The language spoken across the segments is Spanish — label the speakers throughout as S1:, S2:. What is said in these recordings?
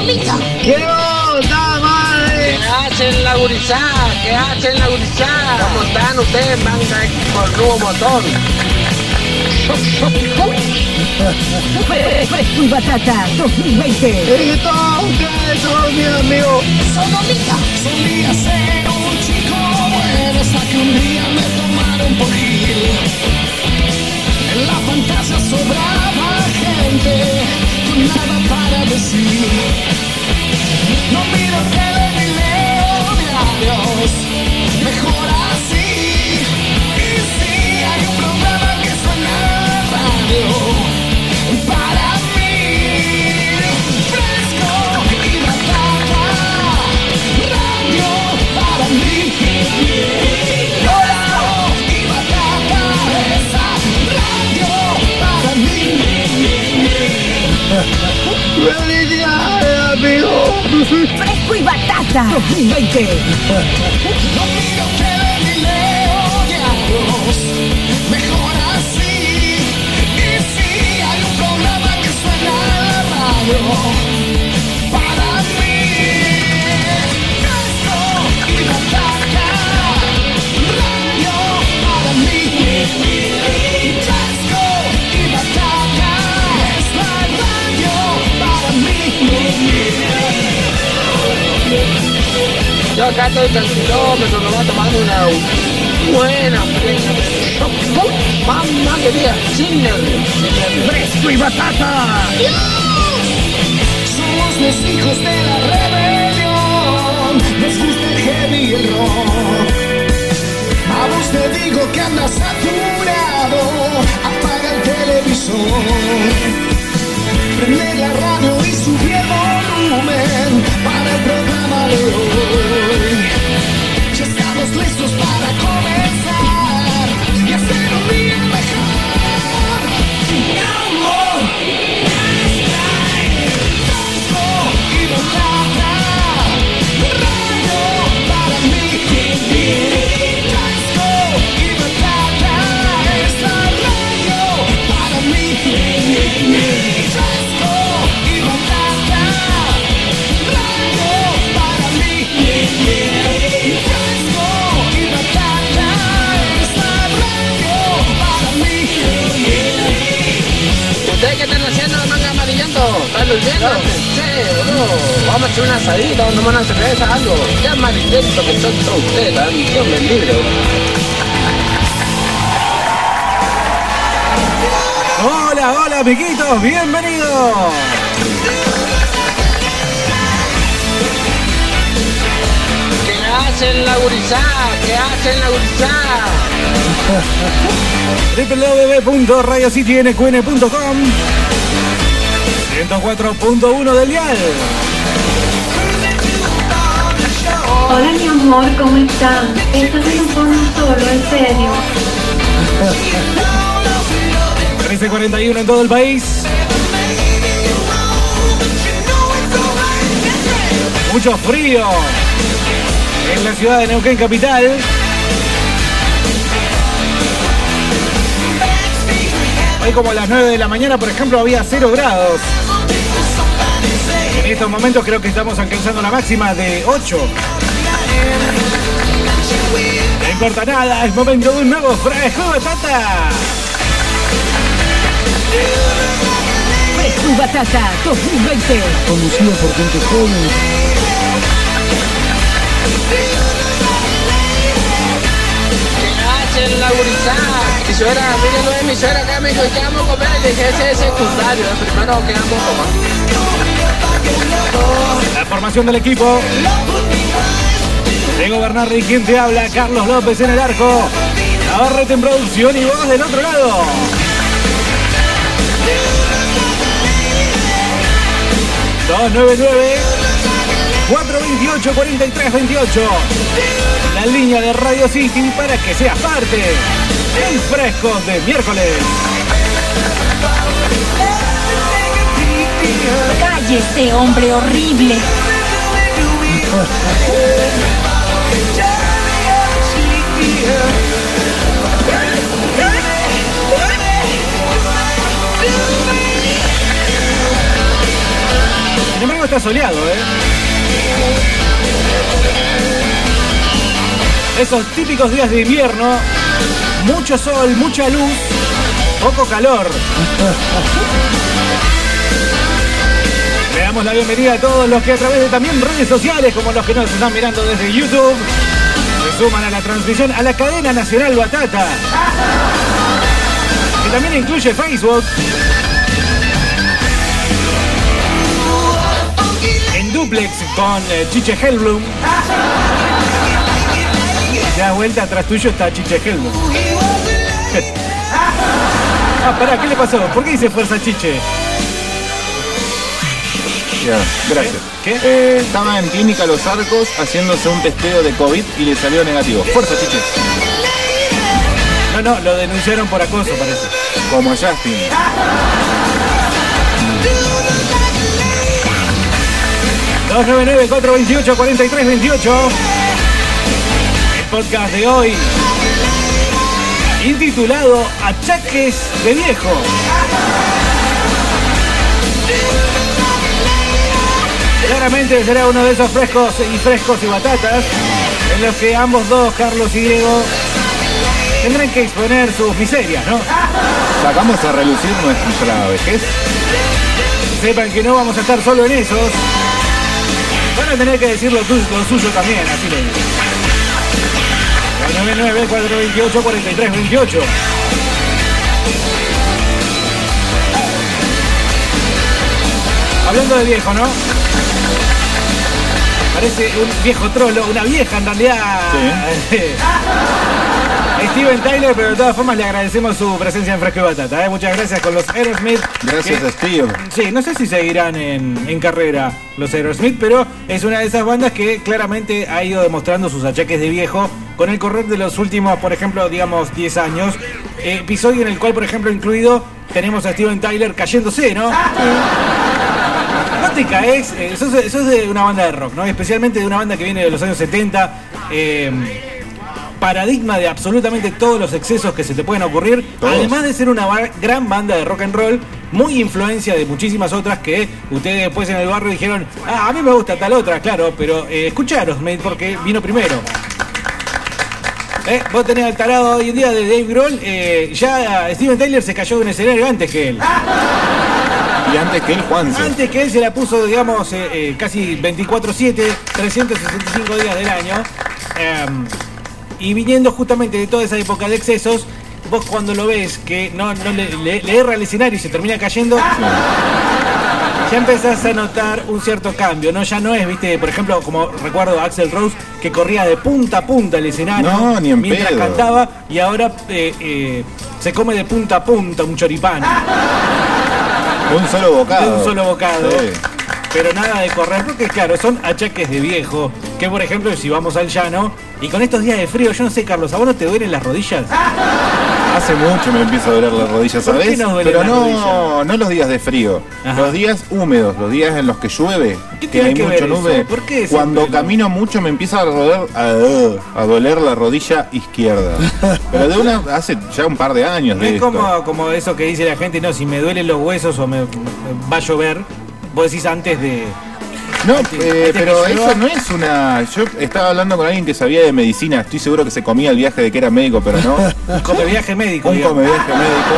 S1: Sodomita.
S2: ¿Qué onda, madre?
S3: ¿Qué hacen la gurizada? ¿Qué hacen la gurizada? ¿Cómo están ustedes? Van con nuevo motor.
S1: Fresco y batata 2020.
S2: Y todos ustedes son mis amigos.
S1: Sodomita.
S4: Solía ser un chico bueno hasta que un día me tomaron por gil. En la fantasía sobraba gente nada para decir. No miro tele ni leo diarios, mejor así. Y si hay un programa que suena en la radio,
S2: ¡Felicidades, amigo!
S1: Fresco y batata 2020.
S4: No miro tele ni leo diarios, mejor así. Y si hay un programa que suena en la radio,
S3: acá estoy tranquilómetro, me voy tomando una buena. Mamá querida, nervios.
S2: ¡Fresco y batata!
S4: Somos los hijos de la rebelión, nos gusta el heavy rock. A vos te digo que andas saturado, apaga el televisor. Prende la radio y sube el volumen para el programa de hoy. Ya estamos listos para comenzar
S3: Vamos a hacer una asadita, vamos a tomar una cerveza, algo. Qué amarillento que son todos ustedes, Dios me libre.
S5: Hola, hola, amiguitos, bienvenidos.
S3: ¿Qué hacen la gurizada? ¿Qué hacen la gurizada?
S5: www.radiocitynqn.com 104.1 del dial.
S6: Hola mi amor, ¿cómo estás? Estás en un porno solo, en serio.
S5: 1341 en todo el país. Mucho frío en la ciudad de Neuquén capital. Hoy como a las 9 de la mañana, por ejemplo, había 0 grados. En estos momentos creo que estamos alcanzando la máxima de 8. No importa nada, es momento de un nuevo fresco batata.
S1: Fresco batata 2020.
S2: Conducido por gente joven.
S3: ¿Qué hacen la gurizada? Mi suegra, mire, no es mi suegra acá, me dijo, ¿qué vamos a comer? Le dije, ese es secundario, el primero que vamos a comer.
S5: La formación del equipo. Diego Bernardi, quien te habla, Carlos López en el arco. Navarrete en producción y vos del otro lado. ...299... ...428 43 28... ...la línea de Radio City para que seas parte... ...del fresco de miércoles...
S1: Cállese, hombre horrible.
S5: Sin embargo está soleado, ¿eh? Esos típicos días de invierno, mucho sol, mucha luz, poco calor. Damos la bienvenida a todos los que a través de también redes sociales, como los que nos están mirando desde YouTube, se suman a la transmisión a la cadena nacional Batata, que también incluye Facebook. En duplex con eh, Chiche Hellblum. Das vuelta atrás tuyo está Chiche Hellblum. ah, pará, ¿qué le pasó? ¿Por qué dice fuerza Chiche?
S7: Ya, gracias.
S5: ¿Qué?
S7: Eh, estaba en Clínica Los Arcos haciéndose un testeo de COVID y le salió negativo. Fuerza, chiche.
S5: No, no, lo denunciaron por acoso, parece.
S7: Como Justin.
S5: ...299-428-4328... El podcast de hoy... Intitulado Achaques de Viejo. Claramente será uno de esos frescos y frescos y batatas... ...en los que ambos dos, Carlos y Diego... ...tendrán que exponer sus miserias, ¿no?
S7: Sacamos a relucir nuestra vejez.
S5: Sepan que no vamos a estar solo en esos. Van a tener que decir lo, tu- lo suyo también, así le digo. 99 428 43 28. Hablando de viejo, ¿no? Parece un viejo trolo, una vieja en realidad. Steven Tyler, pero de todas formas le agradecemos su presencia en Fresco y Batata. ¿eh? Muchas gracias con los Aerosmith.
S7: Gracias
S5: que-
S7: a Steve.
S5: Sí, no sé si seguirán en, en carrera los Aerosmith, pero es una de esas bandas que claramente ha ido demostrando sus achaques de viejo con el correr de los últimos, por ejemplo, digamos, 10 años. Eh, episodio en el cual, por ejemplo, incluido, tenemos a Steven Tyler cayéndose, ¿no? No te caes, eh, sos, sos de una banda de rock, ¿no? Especialmente de una banda que viene de los años 70. eh, paradigma de absolutamente todos los excesos que se te pueden ocurrir,
S7: Todos.
S5: además de ser una gran banda de rock and roll, muy influencia de muchísimas otras que ustedes después en el barrio dijeron, ah, a mí me gusta tal otra, claro, pero eh, escucharos, porque vino primero. Eh, vos tenés al tarado hoy en día de Dave Grohl, eh, ya Steven Tyler se cayó de un escenario antes que él.
S7: Y antes que él, Juanse.
S5: Antes que él se la puso, digamos, eh, eh, casi 24-7, 365 días del año. Em, y viniendo justamente de toda esa época de excesos, vos cuando lo ves que no, no le, le- le erra el escenario y se termina cayendo, ya empezás a notar un cierto cambio, ¿no? Ya no es, viste, por ejemplo, como recuerdo a Axel Rose, que corría de punta a punta el escenario
S7: No, ni en
S5: mientras
S7: pedo.
S5: cantaba y ahora eh, eh, se come de punta a punta un choripán.
S7: Un solo bocado.
S5: De un solo bocado.
S7: Sí.
S5: Pero nada de correr, porque claro, son achaques de viejo. Que por ejemplo, si vamos al llano, y con estos días de frío, yo no sé, Carlos, ¿a vos no te duelen las rodillas?
S7: Hace mucho me empieza a doler las rodillas,
S5: ¿Por qué
S7: ¿sabes?
S5: nos duelen
S7: Pero no, no los días de frío,
S5: Ajá.
S7: los días húmedos, los días en los que llueve,
S5: ¿Qué
S7: que
S5: tiene
S7: hay
S5: que
S7: mucho
S5: ver eso?
S7: nube.
S5: ¿Por qué
S7: Cuando camino mucho me empieza a doler, a, a doler la rodilla izquierda. Pero de una hace ya un par de años
S5: No
S7: de
S5: es
S7: esto.
S5: como, como eso que dice la gente, no, si me duelen los huesos o me, me va a llover, vos decís antes de...
S7: No, eh, pero eso no es una. Yo estaba hablando con alguien que sabía de medicina. Estoy seguro que se comía el viaje de que era médico, pero no.
S5: Come viaje médico.
S7: Un
S5: digamos.
S7: come viaje médico.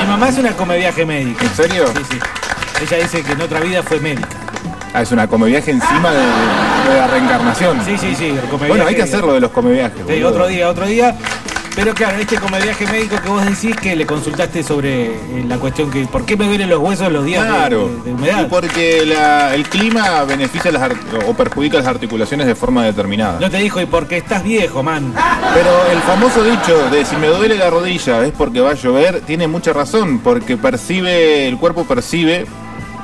S5: Mi mamá es una come viaje médica.
S7: ¿En serio?
S5: Sí, sí. Ella dice que en otra vida fue médica.
S7: Ah, es una come viaje encima de, de la reencarnación.
S5: Sí, sí, sí.
S7: Bueno, hay que hacerlo de los come viajes.
S5: Sí, otro día, otro día. Pero claro, este come viaje médico que vos decís que le consultaste sobre eh, la cuestión que ¿por qué me duelen los huesos los días de-
S7: Claro,
S5: de, de humedad?
S7: y porque la- el clima beneficia las o perjudica las articulaciones de forma determinada.
S5: No te dijo, y porque estás viejo, man.
S7: Pero el famoso dicho de si me duele la rodilla es porque va a llover, tiene mucha razón, porque percibe, el cuerpo percibe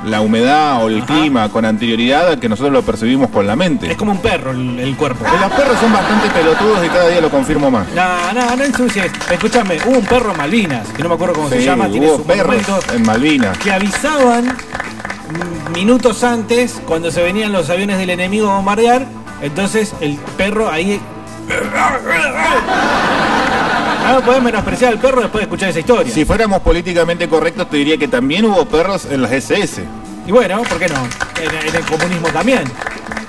S7: la humedad o el
S5: Ajá.
S7: clima con anterioridad a que nosotros lo percibimos con la mente.
S5: Es como un perro el, el cuerpo.
S7: Que Los perros son bastante pelotudos y cada día lo confirmo más.
S5: No, no, no ensucies. Escúchame, hubo un perro en Malvinas, que no me acuerdo cómo se llama, tiene
S7: hubo
S5: su
S7: perros en Malvinas.
S5: que avisaban minutos antes, cuando se venían los aviones del enemigo a bombardear, entonces el perro ahí... No podés menospreciar al perro después de escuchar esa historia.
S7: Si fuéramos políticamente correctos, te diría que también hubo perros en las SS.
S5: Y bueno, ¿por qué no? En, en el comunismo también.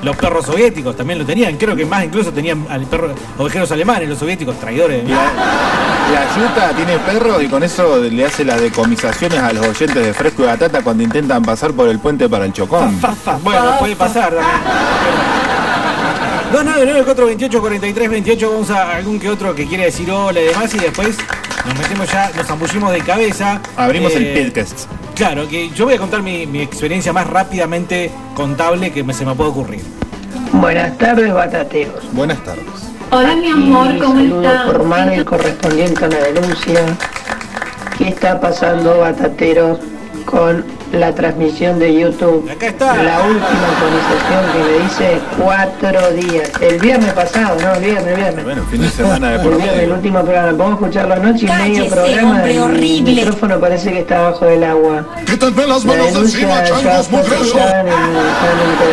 S5: Los perros soviéticos también lo tenían. Creo que más incluso tenían al perro, ovejeros alemanes, los soviéticos traidores.
S7: La Yuta tiene perro y con eso le hace las decomisaciones a los oyentes de Fresco y Batata cuando intentan pasar por el puente para el Chocón.
S5: Bueno, puede pasar también. 299 43 28 vamos a algún que otro que quiere decir hola y demás y después nos metemos ya, nos zambullimos de cabeza.
S7: Abrimos
S5: Eh,
S7: el podcast.
S5: Claro, que yo voy a contar mi, mi experiencia más rápidamente contable que me, se me puede ocurrir.
S8: Buenas tardes, batateros.
S7: Buenas tardes.
S6: Hola mi amor, ¿cómo estás?
S8: formal correspondiente a la denuncia. ¿Qué está pasando, batateros, con la transmisión de YouTube?
S5: Acá está.
S8: La última actualización que me dice cuatro días. El viernes pasado, no, el viernes, el viernes.
S7: Bueno, fin de semana de
S8: El
S7: por
S8: viernes, el último programa. Podemos escucharlo anoche y medio programa.
S1: hombre
S8: El
S1: horrible.
S8: micrófono parece que está bajo del agua.
S4: Quítenme las
S8: La
S4: manos encima, changos
S8: fue
S4: mugrosos.
S8: aceptada en el solamente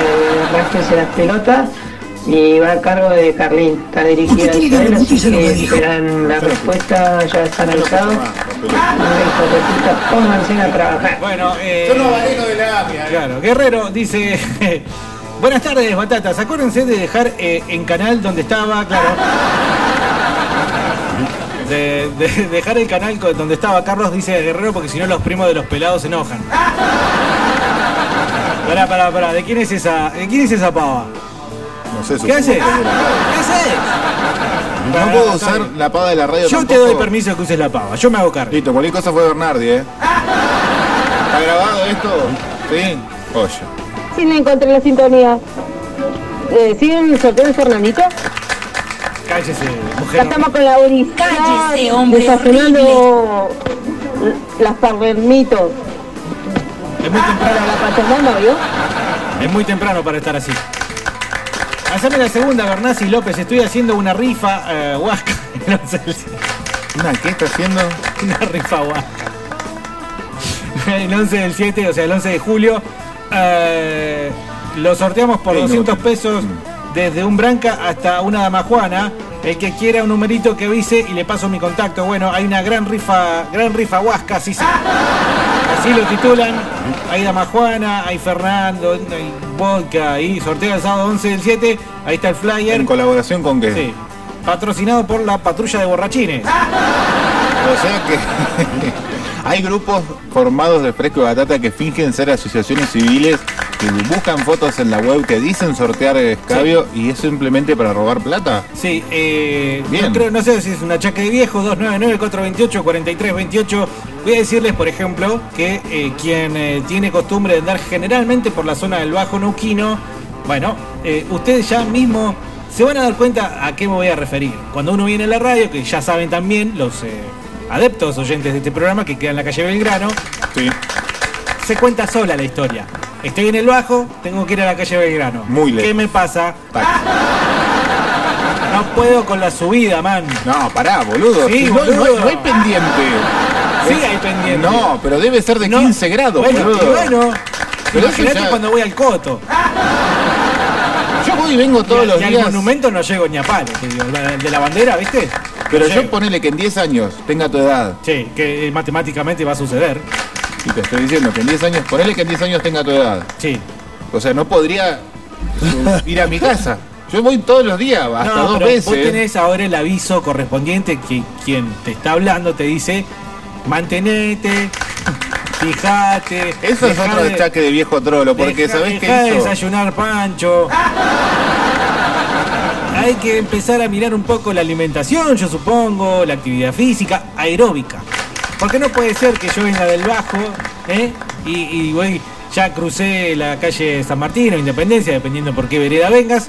S8: rásquense las pelotas y va a cargo de Carlín. Está dirigida a Israel, así que esperan la respuesta, ya está analizado. Hijo de puta, pónganse a trabajar.
S5: Bueno, eh, Claro, Guerrero dice. Buenas tardes, batatas. Acuérdense de dejar eh, en canal donde estaba, claro. De, de dejar el canal donde estaba Carlos, dice Guerrero, porque si no los primos de los pelados se enojan. Pará, pará, pará. ¿De quién es esa, de quién es esa pava?
S7: No sé,
S5: ¿Qué haces? ¿Qué haces?
S7: No puedo usar
S5: bien.
S7: la pava de la radio
S5: Yo te doy permiso que uses la pava. Yo me hago cargo.
S7: Listo, cualquier cosa fue Bernardi, ¿eh? ¿Está grabado esto? Sí. Oye.
S9: Sí, le encontré la sintonía. Eh, ¿Siguen el sorteo de Fernandito?
S5: Cállese,
S9: Ya
S5: mujer.
S9: estamos con la Uri.
S1: Cállese, hombre
S9: Desayunando las parremitos
S5: Es muy temprano.
S9: para la Pachamama, ¿vio?
S5: Es muy temprano para estar así. Haceme la segunda, Bernasi López. Estoy haciendo una rifa eh, huasca. No sé si-
S7: Una, ¿qué está haciendo?
S5: una rifa huasca. El 11 del 7, o sea, el 11 de julio. eh, lo sorteamos por
S7: Qué
S5: 200
S7: inútil.
S5: pesos desde un branca hasta una damajuana. El que quiera un numerito que avise y le paso mi contacto. Bueno, hay una gran rifa, gran rifa huasca, así se. Así lo titulan. Hay Damajuana, hay Fernando, hay Vodka y sorteo el sábado 11 del 7. Ahí está el flyer.
S7: ¿En colaboración con qué?
S5: Sí. Patrocinado por la patrulla de borrachines.
S7: O sea que hay grupos formados de fresco y batata que fingen ser asociaciones civiles que buscan fotos en la web que dicen sortear escabio y es simplemente para robar plata.
S5: Sí, eh,
S7: Bien.
S5: no, creo, no sé si es una chaca de viejo, 299-428-4328. Voy a decirles, por ejemplo, que eh, quien eh, tiene costumbre de andar generalmente por la zona del Bajo Neuquino, bueno, eh, ustedes ya mismo se van a dar cuenta a qué me voy a referir. Cuando uno viene a la radio, que ya saben también los adeptos oyentes de este programa que queda en la calle Belgrano,
S7: Sí.
S5: se cuenta sola la historia. Estoy en el Bajo, tengo que ir a la calle Belgrano.
S7: Muy lejos.
S5: ¿Qué me pasa? No puedo con la subida, man.
S7: No, pará, boludo.
S5: Sí,
S7: no, no hay-
S5: boludo.
S7: no hay pendiente.
S5: Sí, hay pendiente.
S7: No, pero debe ser de
S5: No.
S7: 15 grados,
S5: bueno,
S7: boludo.
S5: bueno.
S7: Pero
S5: Imagínate
S7: ya-
S5: cuando voy al Coto.
S7: Yo voy y vengo todos
S5: y,
S7: los
S5: y al
S7: días.
S5: monumento no llego ni a palo, te digo. la- de la bandera, ¿viste?
S7: Pero yo
S5: llego.
S7: ponele que en 10 años tenga tu edad.
S5: Sí, que eh, matemáticamente va a suceder.
S7: Y te estoy diciendo que en 10 años, ponele que en 10 años tenga tu edad.
S5: Sí.
S7: O sea, no podría ir a mi casa. Yo voy todos los días, hasta
S5: no,
S7: dos
S5: pero
S7: veces.
S5: vos tenés ahora el aviso correspondiente que quien te está hablando te dice mantenete, fijate.
S7: Eso es otro
S5: de-
S7: achaque de viejo trolo, porque
S5: Deja-
S7: ¿sabés
S5: dejá de
S7: hizo?
S5: desayunar pancho. Hay que empezar a mirar un poco la alimentación, yo supongo, la actividad física, aeróbica. Porque no puede ser que yo venga del bajo, ¿eh? Y, voy, ya crucé la calle San Martín o Independencia, dependiendo por qué vereda vengas.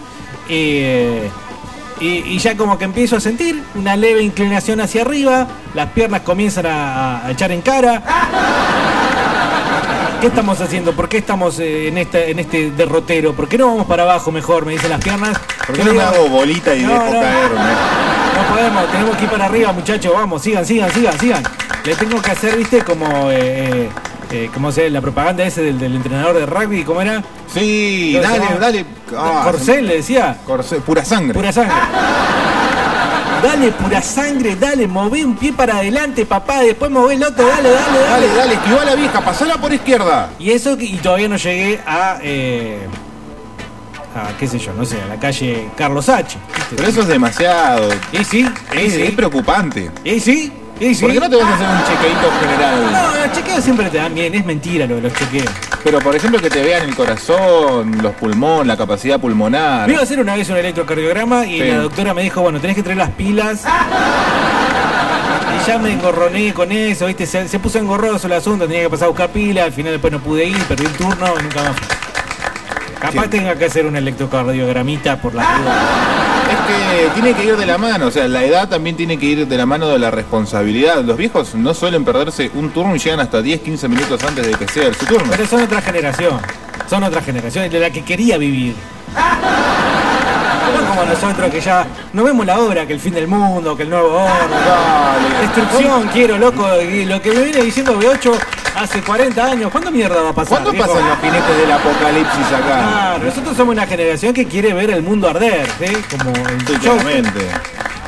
S5: eh, y, ya como que empiezo a sentir una leve inclinación hacia arriba, las piernas comienzan a echar en cara. ¿Qué estamos haciendo? ¿Por qué estamos eh, en, esta, en este derrotero? ¿Por qué no vamos para abajo mejor? Me dicen las piernas.
S7: ¿Por qué no me hago bolita y
S5: No,
S7: dejo
S5: no.
S7: caerme?
S5: No podemos, tenemos que ir para arriba, muchachos. Vamos, sigan, sigan, sigan, sigan. Le tengo que hacer, viste, como. Eh, eh, eh, ¿Cómo se La propaganda ese del, del entrenador de rugby, ¿cómo era?
S7: Sí,
S5: ¿Cómo se
S7: dale, dale. Ah,
S5: le decía.
S7: Corsel, pura sangre.
S5: Pura sangre. Dale, pura sangre, dale, mové un pie para adelante, papá, después mové el otro, dale, dale, dale.
S7: Dale, dale, esquivá a la vieja, pasala por izquierda.
S5: Y eso, y todavía no llegué a, eh, a, qué sé yo, no sé, a la calle Carlos H.
S7: Pero eso es demasiado.
S5: Y sí,
S7: Es,
S5: sí,
S7: es preocupante.
S5: y sí, y sí.
S7: ¿Por qué no te vas a hacer un chequeito general?
S5: No, los chequeos siempre te dan bien, es mentira lo de los chequeos.
S7: Pero por ejemplo que te vean el corazón, los pulmones, la capacidad pulmonar.
S5: Me iba a hacer una vez un electrocardiograma y
S7: Sí.
S5: la doctora me dijo, bueno, tenés que traer las pilas. Y ya me engorroné con eso, ¿viste? Se, se puso engorroso el asunto, tenía que pasar a buscar pilas, al final después no pude ir, perdí el turno nunca más. Capaz
S7: Sí.
S5: tenga que hacer un electrocardiogramita por la duda.
S7: Es que tiene que ir de la mano, o sea, la edad también tiene que ir de la mano de la responsabilidad. Los viejos no suelen perderse un turno y llegan hasta 10, 15 minutos antes de que sea su turno.
S5: Pero son otra generación, son otra generación, de la que quería vivir. Como nosotros que ya no vemos la obra, que el fin del mundo, que el nuevo orden. Destrucción, quiero, loco. Y lo que me viene diciendo B8 hace 40 años. ¿Cuándo mierda va a pasar?
S7: ¿Cuándo
S5: viejo?
S7: pasan los jinetes del apocalipsis acá?
S5: Claro, nosotros somos una generación que quiere ver el mundo arder, ¿sí? Como el.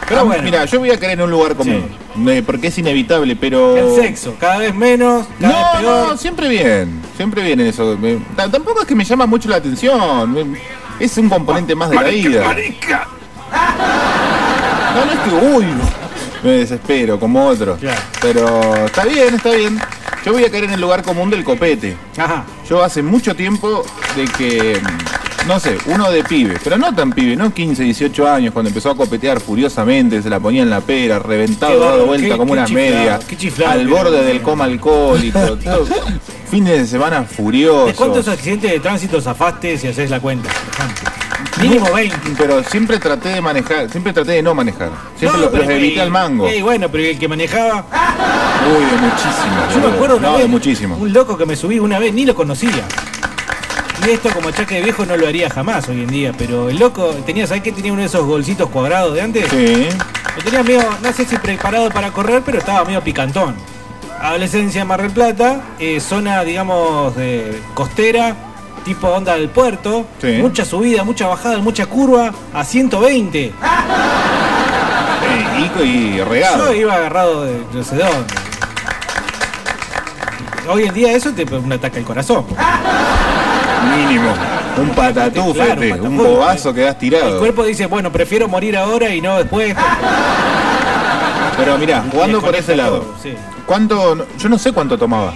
S5: Pero
S7: Ah,
S5: bueno.
S7: Mira, yo voy a caer en un lugar común, eh, porque es inevitable, pero...
S5: El sexo, cada vez menos, cada vez
S7: No,
S5: peor.
S7: no, siempre bien, siempre bien eso. Me- tampoco es que me llama mucho la atención, me- es un componente más de la vida. No, no es que, uy, me desespero como otros.
S5: Claro.
S7: Pero está bien, está bien. Yo voy a caer en el lugar común del copete.
S5: Ajá.
S7: Yo hace mucho tiempo de que, mm, no sé, uno de pibe, pero no tan pibe, no 15, 18 años, cuando empezó a copetear furiosamente, se la ponía en la pera, reventado, dado vuelta
S5: qué-
S7: como
S5: qué
S7: una
S5: chiflado,
S7: media,
S5: qué chiflado
S7: al borde del coma alcohólico, todo. fines de semana
S5: ¿De
S7: furiosos.
S5: cuántos accidentes de tránsito zafaste si haces la cuenta? Mínimo 20.
S7: Pero siempre traté de manejar, siempre traté de no manejar. Siempre
S5: No,
S7: lo- los evité al mango.
S5: Ey, bueno, pero el que manejaba.
S7: Uy, de muchísimo.
S5: Yo me acuerdo una
S7: No,
S5: vez.
S7: de muchísimo.
S5: Un loco que me subí una vez, ni lo conocía. Y esto como achaque de viejo no lo haría jamás hoy en día, pero el loco tenía, ¿sabes qué? Tenía uno de esos golcitos cuadrados de antes.
S7: Sí.
S5: Lo tenía medio, no sé si preparado para correr, pero estaba medio picantón. Adolescencia en Mar del Plata, eh, zona, digamos, de costera, tipo onda del puerto,
S7: Sí.
S5: mucha subida, mucha bajada, mucha curva, a 120.
S7: Eh, y, y regado.
S5: Yo iba agarrado de no sé dónde. Hoy en día eso te un ataque al corazón.
S7: Mínimo. Un patatúfete,
S5: Claro, un
S7: bobazo quedás
S5: El
S7: tirado.
S5: cuerpo dice, bueno, prefiero morir ahora y no después.
S7: Pero mirá, jugando por ese lado.
S5: Sí.
S7: ¿Cuánto? Yo no sé cuánto tomaba.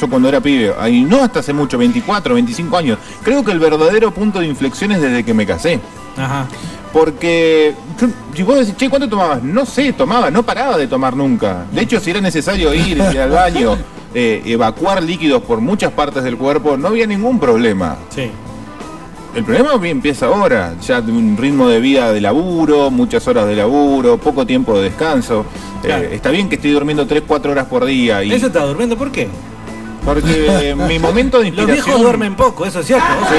S7: Yo cuando era pibe, ahí no hasta hace mucho, 24, 25 años. Creo que el verdadero punto de inflexión es desde que me casé.
S5: Ajá.
S7: Porque yo- si vos decís, che, ¿cuánto tomabas? No sé, tomaba, no paraba de tomar nunca. De hecho, si era necesario ir al baño, eh, evacuar líquidos por muchas partes del cuerpo, no había ningún problema.
S5: Sí.
S7: El problema empieza ahora, ya de un ritmo de vida de laburo, muchas horas de laburo, poco tiempo de descanso. Eh, está bien que estoy durmiendo 3, 4 horas por día y
S5: ¿Eso está durmiendo? ¿Por qué?
S7: porque eh, mi momento de
S5: Los
S7: inspiración
S5: viejos duermen poco, eso es cierto.
S7: Sí.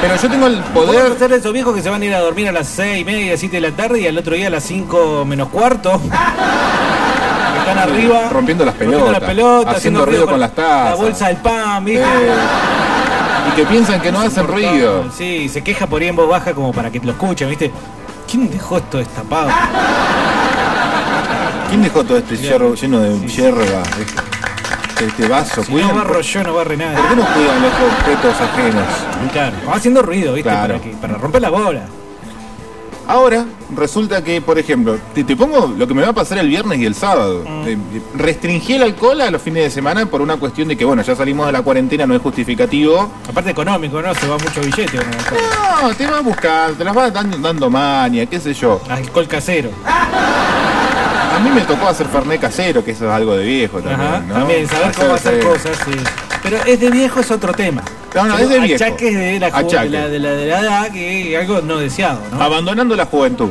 S7: Pero yo tengo el poder
S5: de esos viejos que se van a ir a dormir a las 6 y media, 7 de la tarde y al otro día a las 5 menos cuarto. están arriba.
S7: rompiendo las
S5: rompiendo
S7: pelotas,
S5: las pelotas,
S7: haciendo ruido con las tazas.
S5: La bolsa del pan, ¿viste?
S7: Eh, y que piensan que no hacen ruido.
S5: Sí, se queja por ahí en voz baja como para que lo escuchen, ¿viste? ¿Quién dejó esto destapado?
S7: ¿Quién dejó todo este
S5: Bien.
S7: yerro lleno de
S5: Sí,
S7: hierba? Este, este vaso.
S5: Si
S7: Cuidan-
S5: no barro yo, no barre
S7: ¿Por qué
S5: nada.
S7: no cuidan los objetos ajenos?
S5: Claro, va haciendo ruido, ¿viste?
S7: Claro.
S5: Para, que- para romper la bola.
S7: Ahora, resulta que, por ejemplo, te, te pongo lo que me va a pasar el viernes y el sábado.
S5: Mm.
S7: Eh, restringí el alcohol a los fines de semana por una cuestión de que, bueno, ya salimos de la cuarentena, no es justificativo.
S5: Aparte económico, ¿no? Se va mucho billete alcohol.
S7: No, te vas a buscar, te las vas dando, dando mania, qué sé yo.
S5: Alcohol casero.
S7: A mí me tocó hacer fernet casero, que eso es algo de viejo también,
S5: Ajá,
S7: ¿no?
S5: también, saber cómo hacer cosas, sí. Pero es de viejo es otro tema.
S7: No, no, es de viejo.
S5: Achaques de la,
S7: Achaques.
S5: de la, de la, de la edad que es algo no deseado, ¿no?
S7: Abandonando la juventud.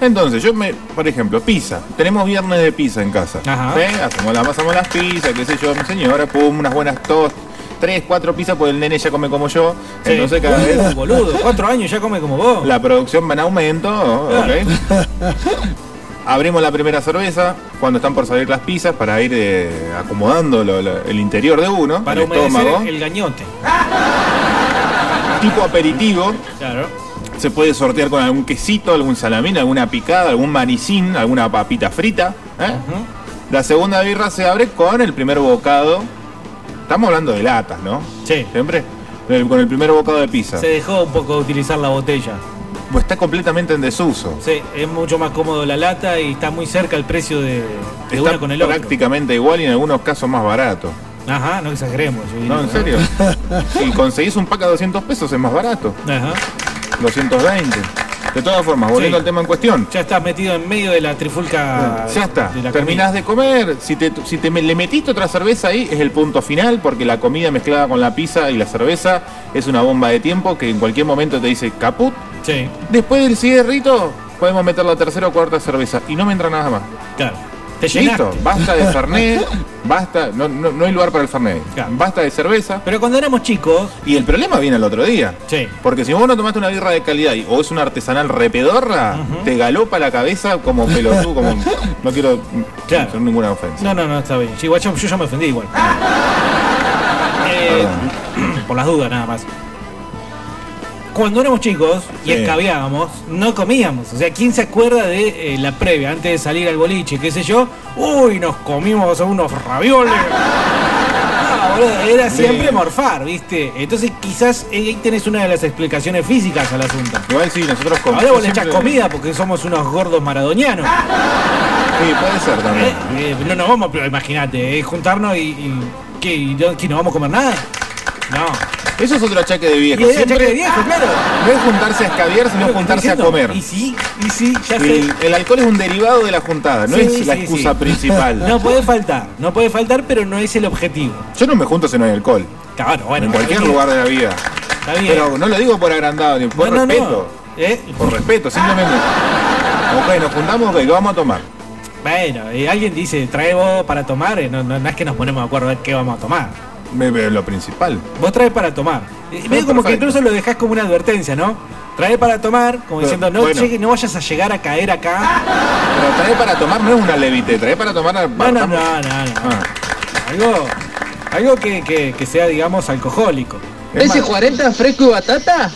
S7: Entonces, yo me, por ejemplo, pizza. Tenemos viernes de pizza en casa.
S5: Ajá.
S7: ¿Eh? Hacemos, la, pasamos las pizzas, qué sé yo, mi señora, pum, unas buenas tost. Tres, cuatro pizzas, porque el nene ya come como yo.
S5: Sí.
S7: Entonces cada
S5: Uh,
S7: vez
S5: boludo, cuatro años ya come como vos.
S7: la producción va en aumento.
S5: Claro.
S7: ¿ok? Abrimos la primera cerveza cuando están por salir las pizzas para ir eh, acomodando lo- lo- el interior de uno,
S5: para
S7: el estómago.
S5: el gañote.
S7: Tipo aperitivo.
S5: Claro.
S7: se puede sortear con algún quesito, algún salamín, alguna picada, algún manicín, alguna papita frita. ¿eh? La segunda birra se abre con el primer bocado. Estamos hablando de latas, ¿no?
S5: Sí.
S7: Siempre. Con el primer bocado de pizza.
S5: Se dejó un poco de utilizar la botella.
S7: Pues está completamente en desuso.
S5: Sí, es mucho más cómodo la lata y está muy cerca el precio de, de
S7: Está
S5: una con el otro.
S7: prácticamente igual y en algunos casos más barato.
S5: Ajá, no exageremos. yo
S7: No, en serio. Si conseguís un pack a 200 pesos es más barato.
S5: Ajá.
S7: 220. De todas formas, volviendo
S5: Sí.
S7: al tema en cuestión.
S5: Ya estás metido en medio de la trifulca.
S7: Ya está,
S5: de
S7: terminás de comer. Si te, si te le metiste otra cerveza ahí, es el punto final, porque la comida mezclada con la pizza y la cerveza es una bomba de tiempo que en cualquier momento te dice caput.
S5: Sí,
S7: Después del cigarrito, podemos meter la tercera o cuarta cerveza y no me entra nada más.
S5: claro. Te.
S7: Listo, basta de Fernet, basta, no, no, no hay lugar para el Fernet.
S5: Claro.
S7: Basta de cerveza.
S5: Pero cuando éramos chicos,
S7: Y el problema viene el otro día.
S5: sí.
S7: Porque si vos no tomaste una birra de calidad y- o es una artesanal repedorra, te galopa la cabeza como pelotudo, como. No quiero
S5: Claro.
S7: hacer ninguna ofensa.
S5: No, no, no, está bien. Sí, igual yo, yo ya me ofendí igual. Eh, por las dudas nada más. Cuando éramos chicos y
S7: Sí.
S5: escabeábamos, no comíamos. O sea, ¿quién se acuerda de eh, la previa, antes de salir al boliche, qué sé yo? Uy, nos comimos unos ravioles. Ah, boludo, era siempre
S7: Sí.
S5: morfar, ¿viste? Entonces quizás ahí tenés una de las explicaciones físicas al asunto.
S7: Igual sí, nosotros comemos.
S5: Ahora vos le echás comida porque somos unos gordos maradonianos.
S7: Sí, puede ser también.
S5: Eh, eh, no nos vamos, pero imagínate, eh, juntarnos y, y ¿qué? ¿Y no, ¿qué, no vamos a comer nada? No.
S7: Eso es otro achaque de viejo.
S5: Y es achaque de viejo, claro.
S7: No es juntarse a escabiar, sino
S5: Claro, ¿qué
S7: juntarse a comer.
S5: Y sí, y sí, ya sé.
S7: El, el alcohol es un derivado de la juntada, no
S5: Sí,
S7: es la excusa
S5: sí.
S7: principal.
S5: No puede faltar, no puede faltar, pero no es el objetivo.
S7: Yo no me junto si no hay alcohol.
S5: Claro, bueno.
S7: en cualquier
S5: bien,
S7: lugar de la vida.
S5: Está bien.
S7: Pero no lo digo por agrandado, ni por
S5: No, no, no.
S7: respeto.
S5: ¿Eh?
S7: Por respeto, simplemente. Ok, nos juntamos, ok, ¿qué vamos a tomar?
S5: Bueno, eh, alguien dice, trae vos para tomar, eh, no, no- no es que nos ponemos de acuerdo a ver qué vamos a tomar.
S7: Me- me- lo principal.
S5: Vos traes para tomar. Eh,
S7: No,
S5: medio como que incluso lo dejás como una advertencia, ¿no? Trae para tomar, como
S7: Pero,
S5: diciendo, no,
S7: bueno.
S5: llegue- no vayas a llegar a caer acá.
S7: Pero traer para tomar no es una levite, traer para tomar.
S5: No, no, no, no, no.
S7: Ah,
S5: Algo, algo que, que- que sea, digamos, alcohólico.
S7: es
S3: ¿Ese
S7: más,
S3: 40 fresco y batata?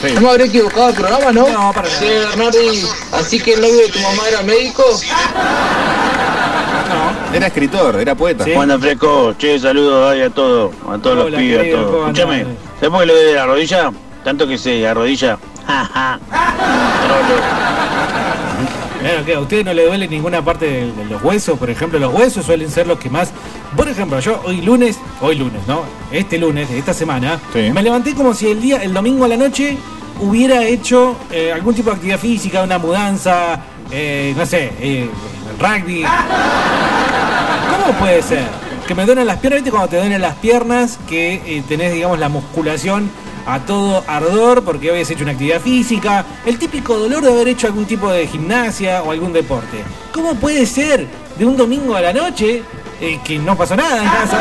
S7: sí.
S3: No me habré equivocado el programa, ¿no?
S5: No, para nada.
S3: Sí, Bernardi, así que el novio de tu mamá era médico.
S7: Era escritor, era poeta.
S5: Sí.
S10: ¿Cómo andan fresco? Che, saludos ahí a todos, a todos
S5: Hola,
S10: los pibes, a todos.
S5: ¿cómo
S10: Escúchame, por qué le de la rodilla? Tanto que se arrodilla. Ja, ja.
S5: Bueno, ¿qué? ¿A ustedes no le duele ninguna parte de, de los huesos? Por ejemplo, los huesos suelen ser los que más... Por ejemplo, yo hoy lunes, hoy lunes, ¿no? Este lunes, esta semana,
S7: Sí.
S5: me levanté como si el día, el domingo a la noche, hubiera hecho eh, algún tipo de actividad física, una mudanza, eh, no sé, eh, rugby. ¿Cómo puede ser? Que me duelen las piernas, ¿viste? Cuando te duelen las piernas, que eh, tenés, digamos, la musculación a todo ardor porque habías hecho una actividad física, el típico dolor de haber hecho algún tipo de gimnasia o algún deporte. ¿Cómo puede ser de un domingo a la noche eh, que no pasó nada en casa?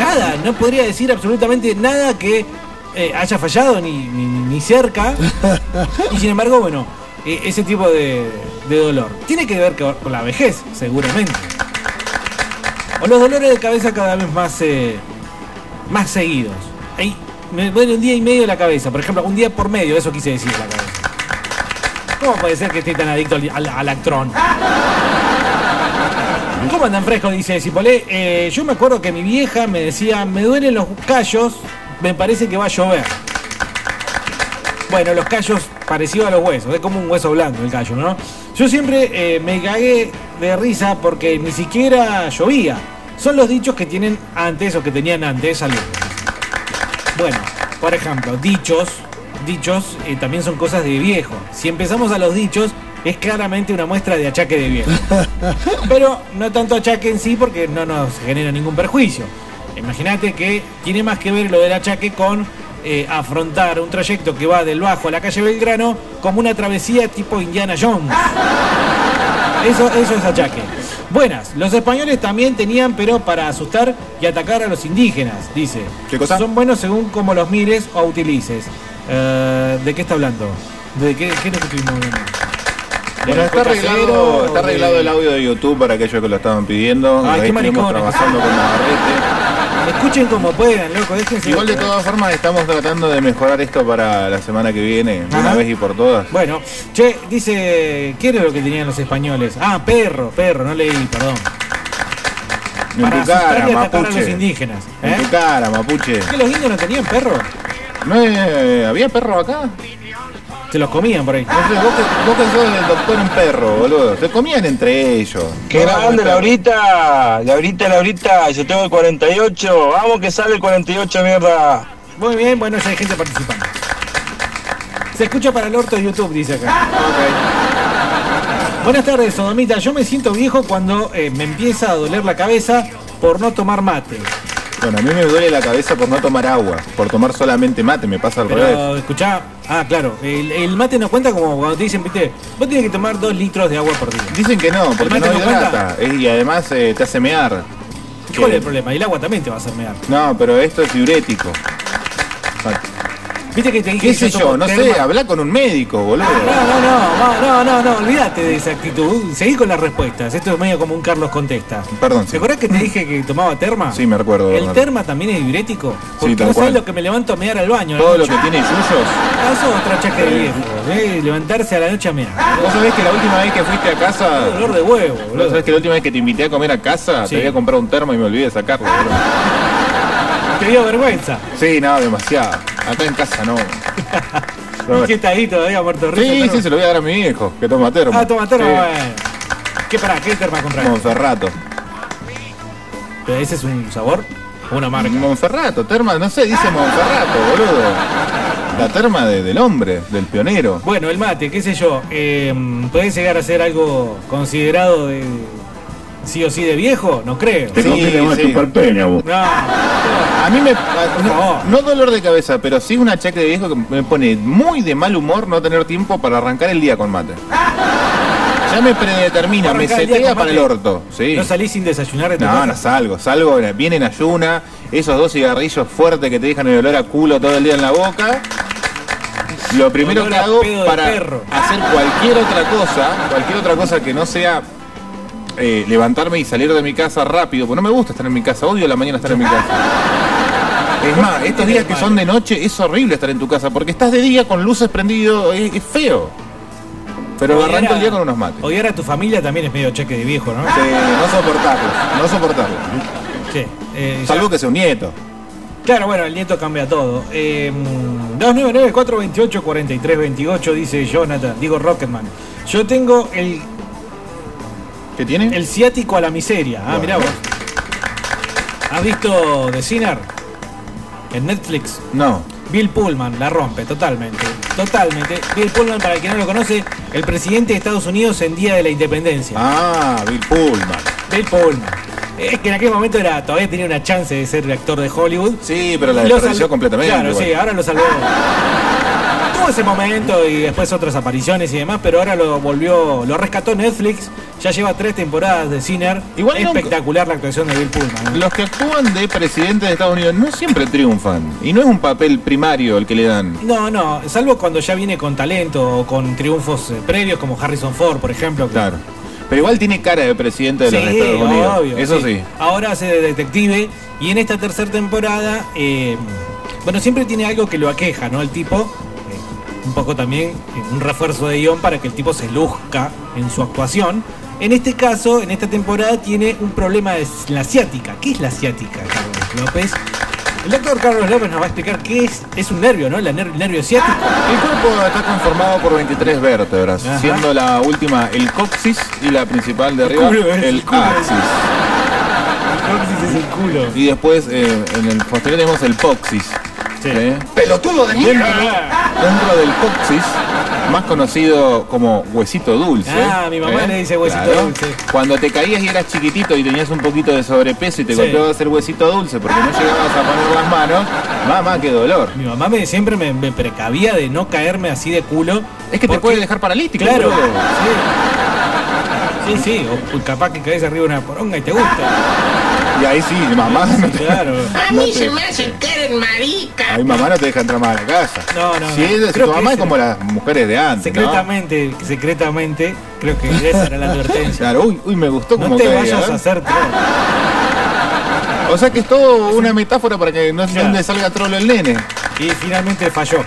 S5: Nada, no podría decir absolutamente nada que eh, haya fallado ni, ni, ni cerca. Y sin embargo, bueno, ese tipo de, de dolor tiene que ver con la vejez, seguramente. O los dolores de cabeza cada vez más, eh, más seguidos. Ahí me duele un día y medio la cabeza, por ejemplo, un día por medio, eso quise decir la cabeza. ¿Cómo puede ser que esté tan adicto al, al, al Actron? ¿Cómo andan frescos? Dice Cipolé. Eh, yo me acuerdo que mi vieja me decía, me duelen los callos, me parece que va a llover. Bueno, los callos parecidos a los huesos, es como un hueso blando el callo, ¿no? Yo siempre eh, me cagué de risa porque ni siquiera llovía. Son los dichos que tienen antes o que tenían antes alumnos. Bueno, por ejemplo, dichos, dichos eh, también son cosas de viejo. Si empezamos a los dichos, es claramente una muestra de achaque de viejo. Pero no tanto achaque en sí porque no nos genera ningún perjuicio. Imagínate que tiene más que ver lo del achaque con eh, afrontar un trayecto que va del Bajo a la calle Belgrano como una travesía tipo Indiana Jones. Eso, eso es achaque. Buenas, los españoles también tenían, pero para asustar y atacar a los indígenas, dice.
S7: ¿Qué cosa?
S5: Son buenos según como los mires o utilices. Eh, ¿De qué está hablando? ¿De qué, qué es lo que estuvimos
S7: Bueno, está arreglado, está
S5: de-
S7: arreglado el audio de YouTube para aquellos que lo estaban pidiendo.
S5: Ay,
S7: Ahí
S5: qué
S7: con Navarrete.
S5: Escuchen como puedan, loco, déjense.
S7: Igual de todas formas estamos tratando de mejorar esto para la semana que viene, de una vez y por todas.
S5: Bueno, che, dice, ¿qué era lo que tenían los españoles? Ah, perro, perro, no leí, perdón.
S7: En
S5: Para
S7: tu cara,
S5: y atacar a los
S7: mapuche. En
S5: ¿eh?
S7: tu cara, mapuche.
S5: ¿Que los indios no tenían perro?
S7: ¿No eh, había perro acá?
S5: Se los comían por ahí.
S7: Sé, vos que, vos que sos el doctor en perro, boludo. Se comían entre ellos.
S10: ¡Qué grande, Laurita! Laurita, Laurita, yo tengo el 48. Vamos que sale el 48, mierda.
S5: Muy bien, bueno, ya hay gente participando. Se escucha para el orto de YouTube, dice acá. Buenas tardes, Sodomita. Yo me siento viejo cuando eh, me empieza a doler la cabeza por no tomar mate.
S7: Bueno, a mí me duele la cabeza por no tomar agua, por tomar solamente mate, me pasa al revés.
S5: Pero escuchá, ah, claro, el, el mate no cuenta como cuando te dicen, viste, vos tenés que tomar dos litros de agua por día.
S7: Dicen que no, porque
S5: ¿El
S7: no
S5: no
S7: hidrata. eh, y además eh, te hace mear.
S5: ¿Cuál es el problema? El agua también te va a hacer mear.
S7: No, pero esto es diurético.
S5: Viste que te dije
S7: ¿Qué sé yo? No sé, habla con un médico, boludo.
S5: No, no, no, no, no, no, olvídate de esa actitud. Seguí con las respuestas. Esto es medio como un Carlos contesta.
S7: Perdón,
S5: ¿Te
S7: sí.
S5: acuerdas que te dije que tomaba terma?
S7: Sí, me acuerdo.
S5: ¿El terma también es diurético? Porque
S7: tal
S5: no sabes lo que me levanto a mear al baño.
S7: Todo lo que tiene yuyos.
S5: Ah, Eso es otra chaca de viejo. ¿eh? Levantarse a la noche a mear.
S7: Vos sabés que la última vez que fuiste a casa.
S5: Dolor de huevo,
S7: ¿Vos
S5: boludo.
S7: sabés que la última vez que te invité a comer a casa
S5: Sí.
S7: te había comprado un termo y me olvidé de sacarlo, boludo?
S5: Te dio vergüenza.
S7: Sí, no, demasiado. Acá en casa no.
S5: ¿Y qué está ahí todavía muerto de risa?
S7: Sí,
S5: termo?
S7: sí, se lo voy a dar a mi viejo, que toma termo.
S5: Ah, toma terma,
S7: Sí.
S5: bueno. ¿Qué para? ¿Qué terma compraste?
S7: Monferrato.
S5: ¿Pero ese es un sabor? ¿O una marca?
S7: Monferrato, terma, no sé, dice Monferrato, boludo. La terma de- del hombre, del pionero.
S5: Bueno, el mate, qué sé yo, eh, ¿puede llegar a ser algo considerado de sí o sí de viejo? No creo.
S7: Sí, sí.
S5: No,
S7: A mí me. a- no, no dolor de cabeza, pero sí un achaque de viejo que me pone muy de mal humor no tener tiempo para arrancar el día con mate. Ya me predetermina, me setea para el orto. Sí.
S5: ¿No salís sin desayunar de tu
S7: No,
S5: casa?
S7: no salgo, salgo, viene en ayuna, esos dos cigarrillos fuertes que te dejan el olor a culo todo el día en la boca. Lo primero que
S5: a
S7: hago para hacer cualquier otra cosa, cualquier otra cosa que no sea eh, levantarme y salir de mi casa rápido, porque no me gusta estar en mi casa, odio la mañana estar en mi casa. Es más, estos días que son de noche es horrible estar en tu casa, porque estás de día con luces prendido, es, es feo. Pero
S5: Odiar
S7: arranco
S5: a-
S7: el día con unos mates.
S5: Odiar a tu familia también es medio cheque de viejo, ¿no?
S7: Sí, no soportarlo, no soportarlo.
S5: Sí, eh,
S7: Salvo
S5: ya-
S7: que sea un nieto.
S5: Claro, bueno, el nieto cambia todo. Eh, 299-428-4328, dice Jonathan, digo Rocketman. Yo tengo el,
S7: ¿Qué tiene?
S5: el ciático a la miseria. Ah,
S7: Bueno.
S5: mirá vos. ¿Has visto The Sinner? En Netflix.
S7: No.
S5: Bill Pullman la rompe totalmente. Totalmente. Bill Pullman, para el que no lo conoce, el presidente de Estados Unidos en Día de la Independencia.
S7: Ah, Bill Pullman.
S5: Bill Pullman. Es que en aquel momento era, todavía tenía una chance de ser actor de Hollywood.
S7: Sí, pero la
S5: salvó-
S7: completamente.
S5: Claro, sí, ahora lo salvó. Tuvo ese momento y después otras apariciones y demás, pero ahora lo volvió, lo rescató Netflix. Ya lleva tres temporadas de Sinner.
S7: Igual
S5: Espectacular la actuación de Bill Pullman. ¿eh?
S7: Los que actúan de presidente de Estados Unidos no siempre triunfan. Y no es un papel primario el que le dan.
S5: No, no, salvo cuando ya viene con talento o con triunfos eh, previos como Harrison Ford, por ejemplo. que-
S7: Claro. Pero igual tiene cara de presidente de los Estados Unidos.
S5: obvio,
S7: Eso sí.
S5: Ahora hace de detective y en esta tercera temporada, eh, bueno, siempre tiene algo que lo aqueja, ¿no? El tipo, un poco también eh, un refuerzo de guion para que el tipo se luzca en su actuación. En este caso, en esta temporada, tiene un problema de la ciática. ¿Qué es la ciática, Carlos López? El doctor Carlos López nos va a explicar qué es. Es un nervio, ¿no? La ner- el nervio ciático.
S7: El cuerpo está conformado por 23 vértebras,
S5: Ajá.
S7: siendo la última el coxis y la principal de arriba el
S5: el culo,
S7: axis.
S5: El coxis es el culo.
S7: Y después eh, en el posterior tenemos el poxis.
S5: Sí.
S7: ¿sí?
S2: ¡Pelotudo de
S7: Dentro,
S2: mierda!
S7: dentro del coxis, más conocido como huesito dulce.
S5: Ah, mi mamá le dice huesito dulce.
S7: Cuando te caías y eras chiquitito y tenías un poquito de sobrepeso y te
S5: Sí.
S7: golpeabas el huesito dulce porque no llegabas a poner las manos, mamá, qué dolor.
S5: Mi mamá me, siempre me, me precavía de no caerme así de culo.
S7: Es que te puede dejar paralítico.
S5: Claro. Sí, sí, o capaz que caes arriba de una poronga y te gusta.
S7: Y ahí sí, mamá no te,
S5: Claro.
S3: A
S7: no
S3: mí
S7: te-
S3: se me hace Karen marica.
S7: Ahí mamá no te deja entrar más a la casa.
S5: No, no,
S7: Si,
S5: no.
S7: es, tu mamá es como las mujeres de antes. ¿no?
S5: Secretamente, secretamente, creo que esa era la advertencia.
S7: Claro, uy, uy, me gustó
S5: No
S7: como
S5: te
S7: caía,
S5: vayas
S7: ¿eh?
S5: a hacer troll.
S7: O sea que es todo una metáfora para que no sé
S5: Claro.
S7: dónde salga trolo el nene.
S5: Y finalmente falló.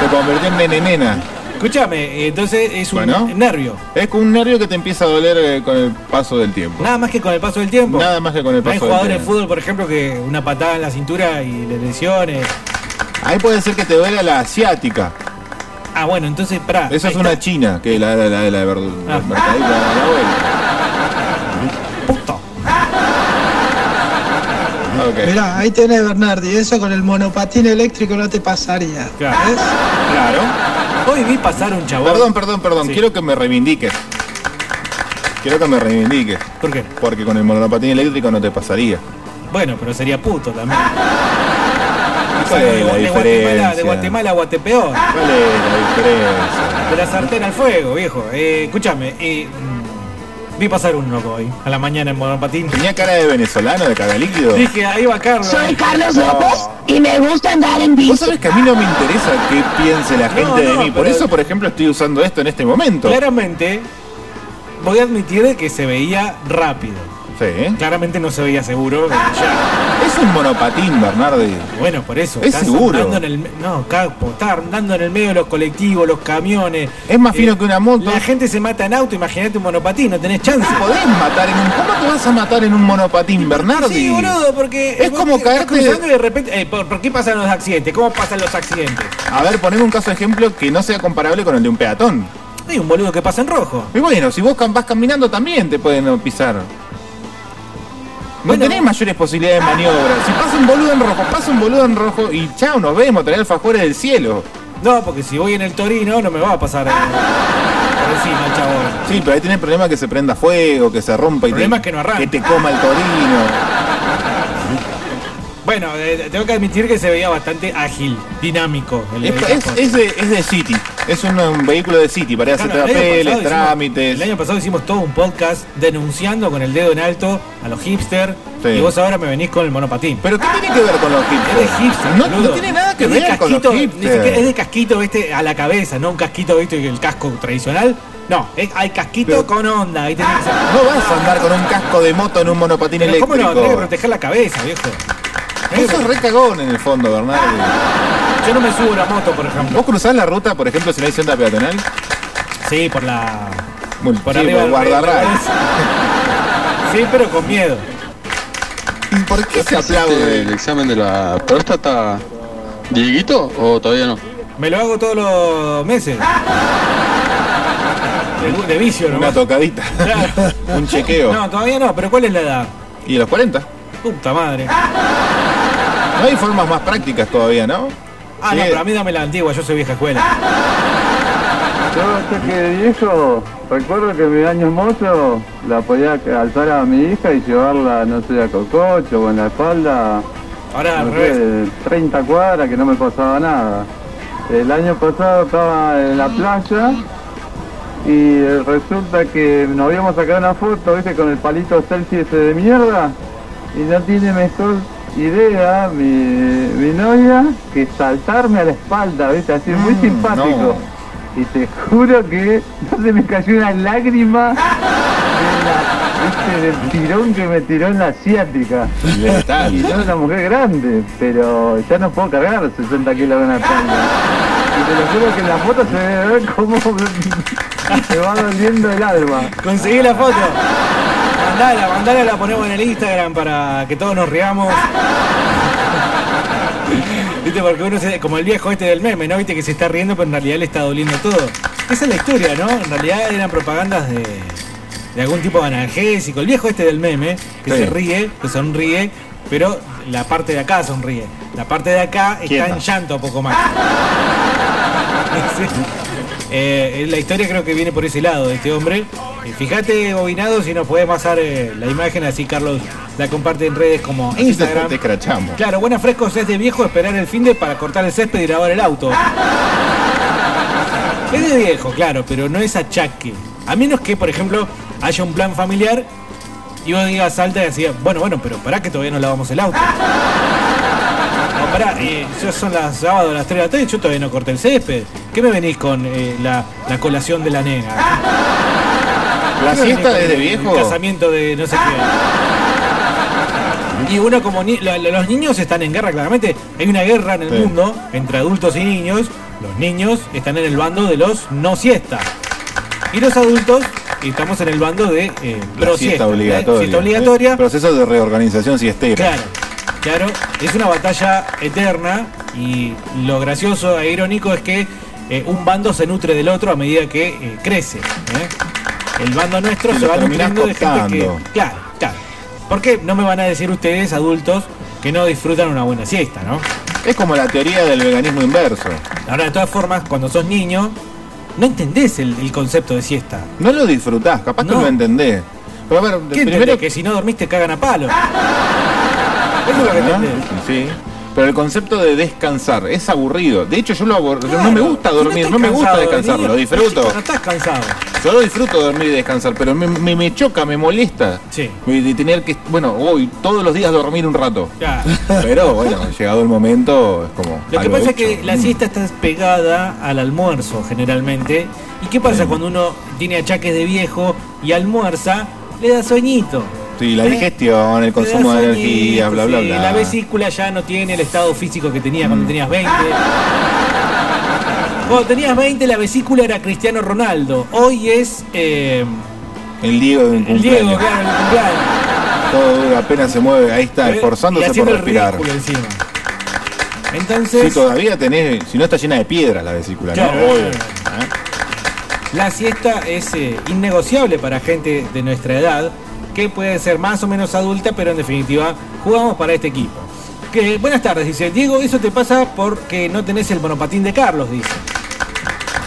S7: Se convirtió en nene nena.
S5: Escúchame, entonces es un
S7: Bueno.
S5: nervio.
S7: Es un nervio que te empieza a doler eh, con el paso del tiempo.
S5: Nada más que con el paso del tiempo.
S7: Nada más que con el
S5: hay
S7: paso del
S5: jugadores de
S7: tiempo.
S5: fútbol, por ejemplo, que una patada en la cintura y le lesiones.
S7: Ahí puede ser que te duela la asiática.
S5: Ah, bueno, entonces, pará.
S7: Esa es una china, que la la la, la, verdad-
S5: Ah.
S7: mercadita de la abuela.
S11: Mirá, ahí tenés Bernardi, eso con el monopatín eléctrico no te pasaría.
S5: Claro.
S11: ¿Ves?
S7: Claro.
S5: Hoy vi pasar un chabón.
S7: Perdón, perdón, perdón.
S5: Sí.
S7: Quiero que me reivindiques. Quiero que me reivindiques.
S5: ¿Por qué?
S7: Porque con el monopatín eléctrico no te pasaría.
S5: Bueno, pero sería puto también.
S7: ¿Cuál es la
S5: de, Guatemala,
S7: diferencia?
S5: de Guatemala a Guatepeor.
S7: ¿Cuál es la diferencia?
S5: De la sartén al fuego, viejo. Eh, escúchame, eh, vi pasar un loco hoy, a la mañana en monopatín.
S7: ¿Tenía cara de venezolano, de cagalíquido?
S5: Dije, ahí va Carlos.
S1: Soy Carlos López y me gusta andar en
S7: Vos
S1: bici.
S7: sabés que a mí no me interesa qué piense la gente
S5: No,
S7: de mí. Por
S5: pero-
S7: eso, por ejemplo, estoy usando esto en este momento.
S5: Claramente, voy a admitir que se veía rápido.
S7: Sí. ¿eh?
S5: Claramente no se veía seguro. Ya.
S7: Es un monopatín, Bernardi.
S5: Bueno, por eso.
S7: Es seguro.
S5: andando en el no, capo, estás andando en el medio de los colectivos, los camiones.
S7: Es más fino que una moto.
S5: La gente se mata en auto, imagínate un monopatín, no tenés chance.
S7: No podés matar en un. ¿Cómo te vas a matar en un monopatín, Bernardi?
S5: Sí, boludo, porque
S7: Es como caerte-
S5: cruzando y de repente, eh, ¿por, por qué pasan los accidentes? ¿Cómo pasan los accidentes?
S7: A ver, poneme un caso de ejemplo que no sea comparable con el de un peatón.
S5: Hay un boludo que pasa en rojo.
S7: Y bueno, si vos vas caminando también te pueden no, pisar. No
S5: Bueno.
S7: tenés mayores posibilidades de maniobra. Si pasa un boludo en rojo, pasa un boludo en rojo y chao, nos vemos, traer alfajores del cielo.
S5: No, porque si voy en el Torino no me va a pasar por encima el chabón.
S7: Sí, pero ahí tenés el problema que se prenda fuego, que se rompa y
S5: El problema
S7: te,
S5: es que no arranca.
S7: que te coma el torino.
S5: Bueno, eh, tengo que admitir que se veía bastante ágil, dinámico. El,
S7: Es, de, es de City, es un, vehículo de City para hacer
S5: Claro,
S7: papeles,
S5: hicimos-
S7: trámites.
S5: el año pasado hicimos todo un podcast denunciando con el dedo en alto a los hipsters
S7: Sí.
S5: y vos ahora me venís con el monopatín.
S7: Pero ¿qué tiene que ver con los hipsters?
S5: Es de hipster,
S7: no, tiene nada que ver con los hipsters.
S5: es de casquito, viste, a la cabeza, no un casquito, viste, el casco tradicional. No, es- hay casquito
S7: Pero-
S5: con onda, ahí tenés.
S7: No vas a andar con un casco de moto en un monopatín
S5: Pero ¿Cómo no?
S7: eléctrico.
S5: Tenés que proteger la cabeza, viejo.
S7: Vos sos re cagón en el fondo, Bernardo.
S5: Yo no me subo a la moto, por ejemplo.
S7: ¿Vos cruzás la ruta, por ejemplo, si no hay senda peatonal?
S5: Sí, por la.
S7: Muy-
S5: Por
S7: sí,
S5: arriba
S7: por
S5: del
S7: guardarray.
S5: Sí, pero con miedo.
S7: ¿Y por qué se
S12: ¿Hiciste el
S7: aplaude?
S12: examen de la próstata, Dieguito, o todavía no?
S5: Me lo hago todos los meses. De, de vicio, ¿no?
S7: Una tocadita.
S5: Claro.
S7: un chequeo.
S5: No, todavía no, pero ¿cuál es la edad?
S7: ¿Y a los 40?
S5: Puta madre.
S7: No hay formas más prácticas todavía, ¿no?
S5: Ah,
S7: Sí.
S5: no, pero a mí dame la antigua, yo soy vieja escuela.
S13: Yo hasta que viejo, recuerdo que en mis años mozo la podía alzar a mi hija y llevarla, no sé, a Cococho o en la espalda,
S5: Ahora al
S13: no
S5: revés.
S13: sé, 30 cuadras que no me pasaba nada. El año pasado estaba en la playa y resulta que nos habíamos sacado una foto, viste, con el palito selfie ese de mierda y no tiene mejor idea mi, mi novia que saltarme a la espalda, viste, así muy simpático. Y te juro que no se me cayó una lágrima de la- viste, del tirón que me tiró en la asiática.
S7: Letal.
S13: Y yo soy una mujer grande, pero ya no puedo cargar 60 kilos en la espalda. Y te lo juro que en la foto se ve cómo me va doliendo el alma.
S5: Conseguí la foto. Mandala, mandala, la ponemos en el Instagram para que todos nos riamos. Viste, porque uno se, como el viejo este del meme, ¿no? Viste que se está riendo, pero en realidad le está doliendo todo. Esa es la historia, ¿no? En realidad eran propagandas de, de algún tipo de analgésico. El viejo este del meme, que
S7: Sí.
S5: se ríe, que sonríe, pero la parte de acá sonríe. La parte de acá está en llanto poco más. Sí. Eh, la historia creo que viene por ese lado de este hombre. Eh, fíjate, Bobinado, si nos puede pasar eh, la imagen, así Carlos la comparte en redes como Instagram.
S7: te.
S5: Claro, buenas frescos es de viejo esperar el fin de para cortar el césped y lavar el auto. Es de viejo, claro, pero no es achaque. A menos que, por ejemplo, haya un plan familiar y vos digas salta y decías, bueno, bueno, pero pará que todavía no lavamos el auto. Pará, eh, ya son las sábados a las 3 de la tarde yo todavía no corté el césped. ¿Qué me venís con eh, la, la colación de la nena?
S7: ¿La
S5: ¿Qué me venís
S7: siesta
S5: con
S7: es de
S5: el
S7: viejo?
S5: casamiento de no sé qué. Y uno como ni- lo- lo- los niños están en guerra claramente. Hay una guerra en el
S7: Sí.
S5: mundo entre adultos y niños. Los niños están en el bando de los no siesta. Y los adultos estamos en el bando de eh,
S7: La
S5: pro
S7: siesta
S5: siesta, ¿eh?
S7: obligatoria.
S5: Siesta obligatoria.
S7: Eh, Proceso de reorganización siestera.
S5: Claro, claro, es una batalla eterna y lo gracioso e irónico es que eh, un bando se nutre del otro a medida que eh, crece. ¿eh? El bando nuestro
S7: Y
S5: se va nutriendo de gente que. Claro, claro. ¿Por qué no me van a decir ustedes, adultos, que no disfrutan una buena siesta, no?
S7: Es como la teoría del veganismo inverso.
S5: Ahora, de todas formas, cuando sos niño, no entendés el, el concepto de siesta.
S7: No lo disfrutás, capaz que
S5: No.
S7: lo entendés. Pero a ver,
S5: ¿Qué
S7: primero
S5: entendés? Que si no dormís te cagan a palo. Eso es lo que
S7: ¿no?
S5: entendés.
S7: Sí. Pero el concepto de descansar es aburrido. De hecho, yo lo abor- yo no me gusta dormir, no, me gusta descansar, lo disfruto.
S5: No estás cansado.
S7: Yo lo disfruto dormir y descansar, pero me, me- me choca, me molesta.
S5: Sí.
S7: De tener que, bueno, hoy todos los días dormir un rato.
S5: Ya.
S7: Pero bueno, llegado el momento, es como.
S5: Lo que pasa es que la siesta está pegada al almuerzo generalmente. ¿Y qué pasa cuando uno tiene achaques de viejo y almuerza? Le da sueñito.
S7: Sí, la digestión, el consumo de energía, bla, bla,
S5: sí,
S7: bla.
S5: La vesícula ya no tiene el estado físico que tenía cuando tenías 20. Cuando tenías 20 la vesícula era Cristiano Ronaldo. Hoy es eh,
S7: El Diego de un
S5: el
S7: cumpleaños.
S5: Diego, claro, el cumpleaños.
S7: Todo apenas se mueve, ahí está,
S5: Y
S7: esforzándose por
S5: el
S7: respirar.
S5: encima. Entonces,
S7: Si todavía tenés, si no está llena de piedras la vesícula,
S5: Claro,
S7: ¿no?
S5: claro, La siesta es eh, innegociable para gente de nuestra edad, que puede ser más o menos adulta, pero en definitiva jugamos para este equipo. Que, buenas tardes, dice Diego, eso te pasa porque no tenés el monopatín de Carlos, dice.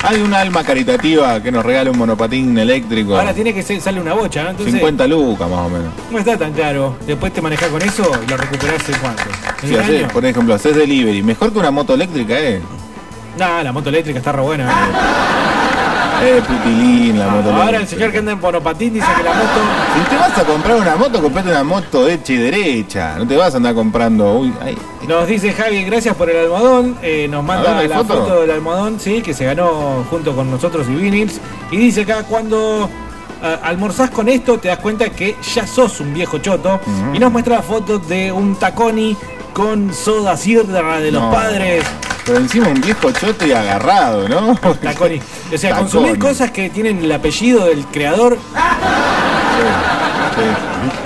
S7: Hay un alma caritativa que nos regala un monopatín eléctrico.
S5: Ahora tiene que ser, sale una bocha, ¿no? Entonces
S7: 50 lucas más o menos.
S5: no está tan caro. Después te manejás con eso y lo recuperás en cuánto. ¿En
S7: Si
S5: un
S7: haces,
S5: año?
S7: por ejemplo, haces delivery, mejor que una moto eléctrica, eh.
S5: No, la moto eléctrica está re buena.
S7: Eh, pitilín, la moto
S5: Ahora el señor que anda en monopatín dice que la moto
S7: Si te vas a comprar una moto, comprate una moto hecha y derecha. No te vas a andar comprando. Uy, ay,
S5: Nos dice Javi, gracias por el almohadón. Eh, nos manda
S7: A ver, ¿hay
S5: la
S7: foto?
S5: foto? del almohadón, sí, que se ganó junto con nosotros y Vinils. Y dice acá, cuando eh, almorzás con esto, te das cuenta que ya sos un viejo choto.
S7: Ujú.
S5: Y nos muestra la foto de un taconi con soda sierra de los
S7: No.
S5: padres.
S7: Pero encima un viejo choto y agarrado, ¿no?
S5: Taconi. O sea,
S7: Taconi.
S5: consumir cosas que tienen el apellido del creador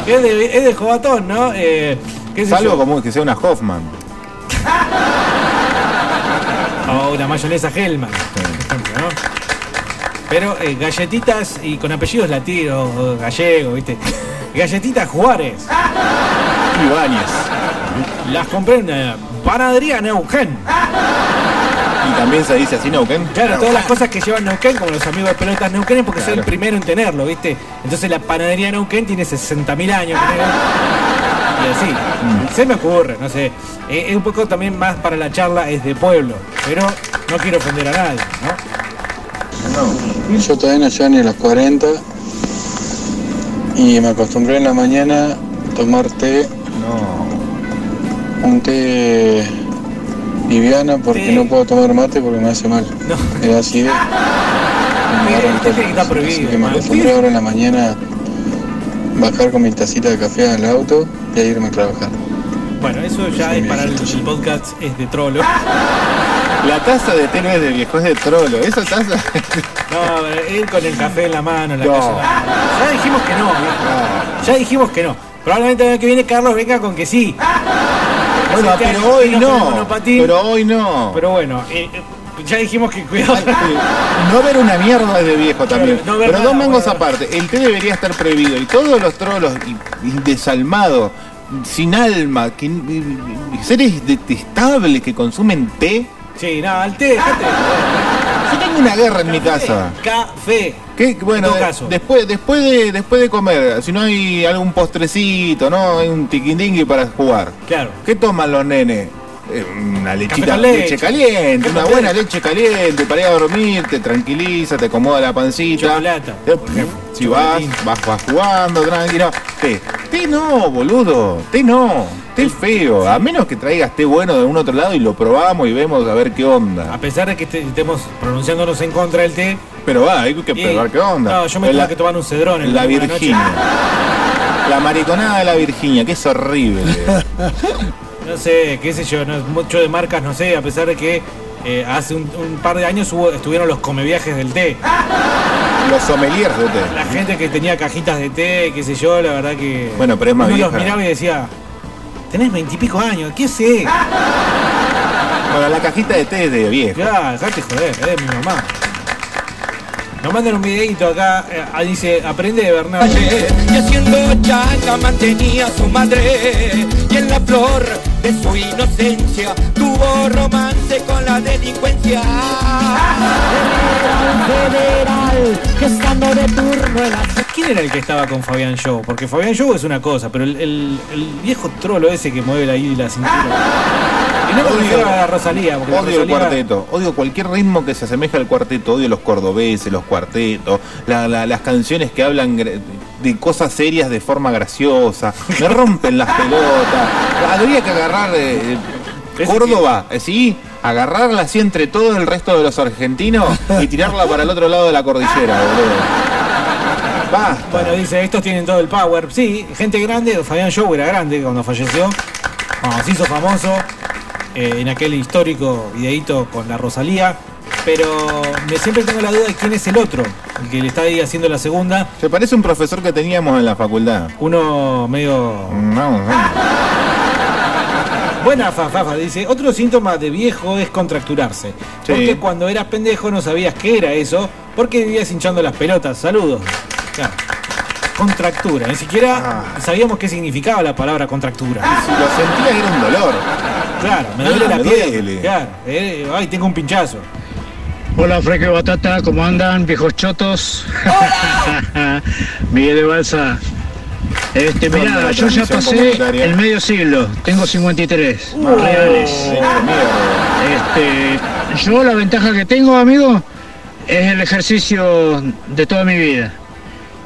S7: Sí.
S5: es de, es de jovatón, ¿no? Eh, ¿qué
S7: Salvo
S5: yo?
S7: como que sea una Hoffman.
S5: O una mayonesa Hellman, por ejemplo, ¿no? Pero eh, galletitas y con apellidos latinos, o gallego, ¿viste? Galletitas Juárez.
S7: Ibáñez.
S5: Las compré en una panadería Neuquén.
S7: Y también se dice así, Neuquén.
S5: Claro, todas las cosas que llevan Neuquén, como los amigos de pelotas Neuquén, es porque soy el
S7: Claro.
S5: primero en tenerlo, ¿viste? Entonces la panadería Neuquén tiene 60.000 años. ponele. Y así.
S7: Mm.
S5: Se me ocurre, no sé. Eh, es un poco también más para la charla, es de pueblo. Pero no quiero ofender a nadie, ¿no?
S12: Yo todavía no llego ni a los 40 y me acostumbré en la mañana a tomar té. Un té liviano porque no puedo tomar mate porque me hace mal.
S5: No. Prohibido,
S12: Así que me acostumbré ahora en la mañana bajar con mi tacita de café al auto y a irme a trabajar.
S5: Bueno, eso ya es para el, el podcast, es de trolo.
S7: La taza de té no es de viejo, es de trolo. Esa taza.
S5: No, ir con el café en la mano, en la
S7: No.
S5: calle. Ya dijimos que no, viejo. Ya dijimos que no. Probablemente el año que viene Carlos venga con que sí.
S7: Bueno, pero hoy
S5: el
S7: no. Pero hoy no.
S5: Pero bueno, eh, ya dijimos que cuidado.
S7: No ver una mierda es de viejo también.
S5: no
S7: Pero
S5: nada,
S7: dos mangos aparte. El té debería estar prohibido. Y todos los trolos y, y desalmados, sin alma, que, seres detestables que consumen té.
S5: Sí, no, al té, dejate.
S7: Tengo una guerra en mi casa.
S5: Café.
S7: ¿Qué? Bueno,
S5: En todo
S7: de-
S5: caso.
S7: después, después, de, después de comer, si no hay algún postrecito, ¿no? Hay un tiquindingui para jugar.
S5: Claro.
S7: ¿Qué toman los nenes? Eh, Una lechita, leche.
S5: leche.
S7: caliente, una buena
S5: leche.
S7: caliente para ir a dormir, te tranquiliza, te acomoda la pancita. Eh. Si vas, vas, vas jugando, tranquilo. Té. Té no, boludo. Té no. Té feo. A menos que traigas té bueno de un otro lado y lo probamos y vemos a ver qué onda.
S5: A pesar de que este- estemos pronunciándonos en contra del té.
S7: Pero va, hay que probar qué onda.
S5: No, yo me
S7: La-
S5: tengo que tomar un cedrón en
S7: La. Virginia. La mariconada de la Virginia, que es horrible.
S5: No sé, qué sé yo, no, mucho de marcas, no sé, a pesar de que eh, hace un, un par de años hubo- estuvieron los comeviajes del té.
S7: Los sommeliers de té.
S5: La gente que tenía cajitas de té, qué sé yo, la verdad que.
S7: Bueno, pero es más
S5: uno los
S7: vieja.
S5: miraba y decía, tenés veintipico años, ¿qué sé?
S7: Bueno, la cajita de té es de viejo.
S5: Ya, dejate joder, es de mi mamá. Nos mandan un videito acá, eh, dice, aprende de Bernardo.
S14: Y haciendo changa mantenía a su madre Y en la flor de su inocencia Tuvo romance con la delincuencia
S2: que estando de turno
S5: ¿Quién era el que estaba con Fabián Show? Porque Fabián Show es una cosa, pero el viejo trolo ese que mueve la y la cintura. Y no me refiero a Rosalía, porque
S7: Odio el cuarteto, odio cualquier ritmo que se asemeje al cuarteto, odio los cordobeses, los cuartetos, la- la- las canciones que hablan de cosas serias de forma graciosa, me rompen las pelotas. Habría que agarrar eh, Córdoba, eh, sí, agarrarla así entre todo el resto de los argentinos y tirarla para el otro lado de la cordillera, boludo. Basta.
S5: Bueno, dice, estos tienen todo el power. Sí, gente grande, Fabián Show era grande cuando falleció. Cuando se hizo famoso eh, en aquel histórico videíto con la Rosalía. Pero me siempre tengo la duda de quién es el otro, el que le está ahí haciendo la segunda.
S7: Se parece a un profesor que teníamos en la facultad.
S5: Uno medio.
S7: No, no.
S5: Buena Fafafa, dice, otro síntoma de viejo es contracturarse.
S7: Sí.
S5: Porque cuando eras pendejo no sabías qué era eso, porque vivías hinchando las pelotas. Saludos. Claro. Contractura, ni siquiera sabíamos qué significaba la palabra contractura.
S7: Si lo sentía era un dolor.
S5: Claro, me
S7: Ah,
S5: duele la
S7: me
S5: piel.
S7: duele.
S5: Claro, eh, ay, tengo un pinchazo.
S15: Hola, Freque Batata, ¿cómo andan, viejos chotos? Miguel de Balsa. Este,
S7: ¿Qué onda
S15: mirá, yo ya pasé el medio siglo, tengo 53
S7: Uh,
S15: reales. Este, yo la ventaja que tengo, amigo, es el ejercicio de toda mi vida.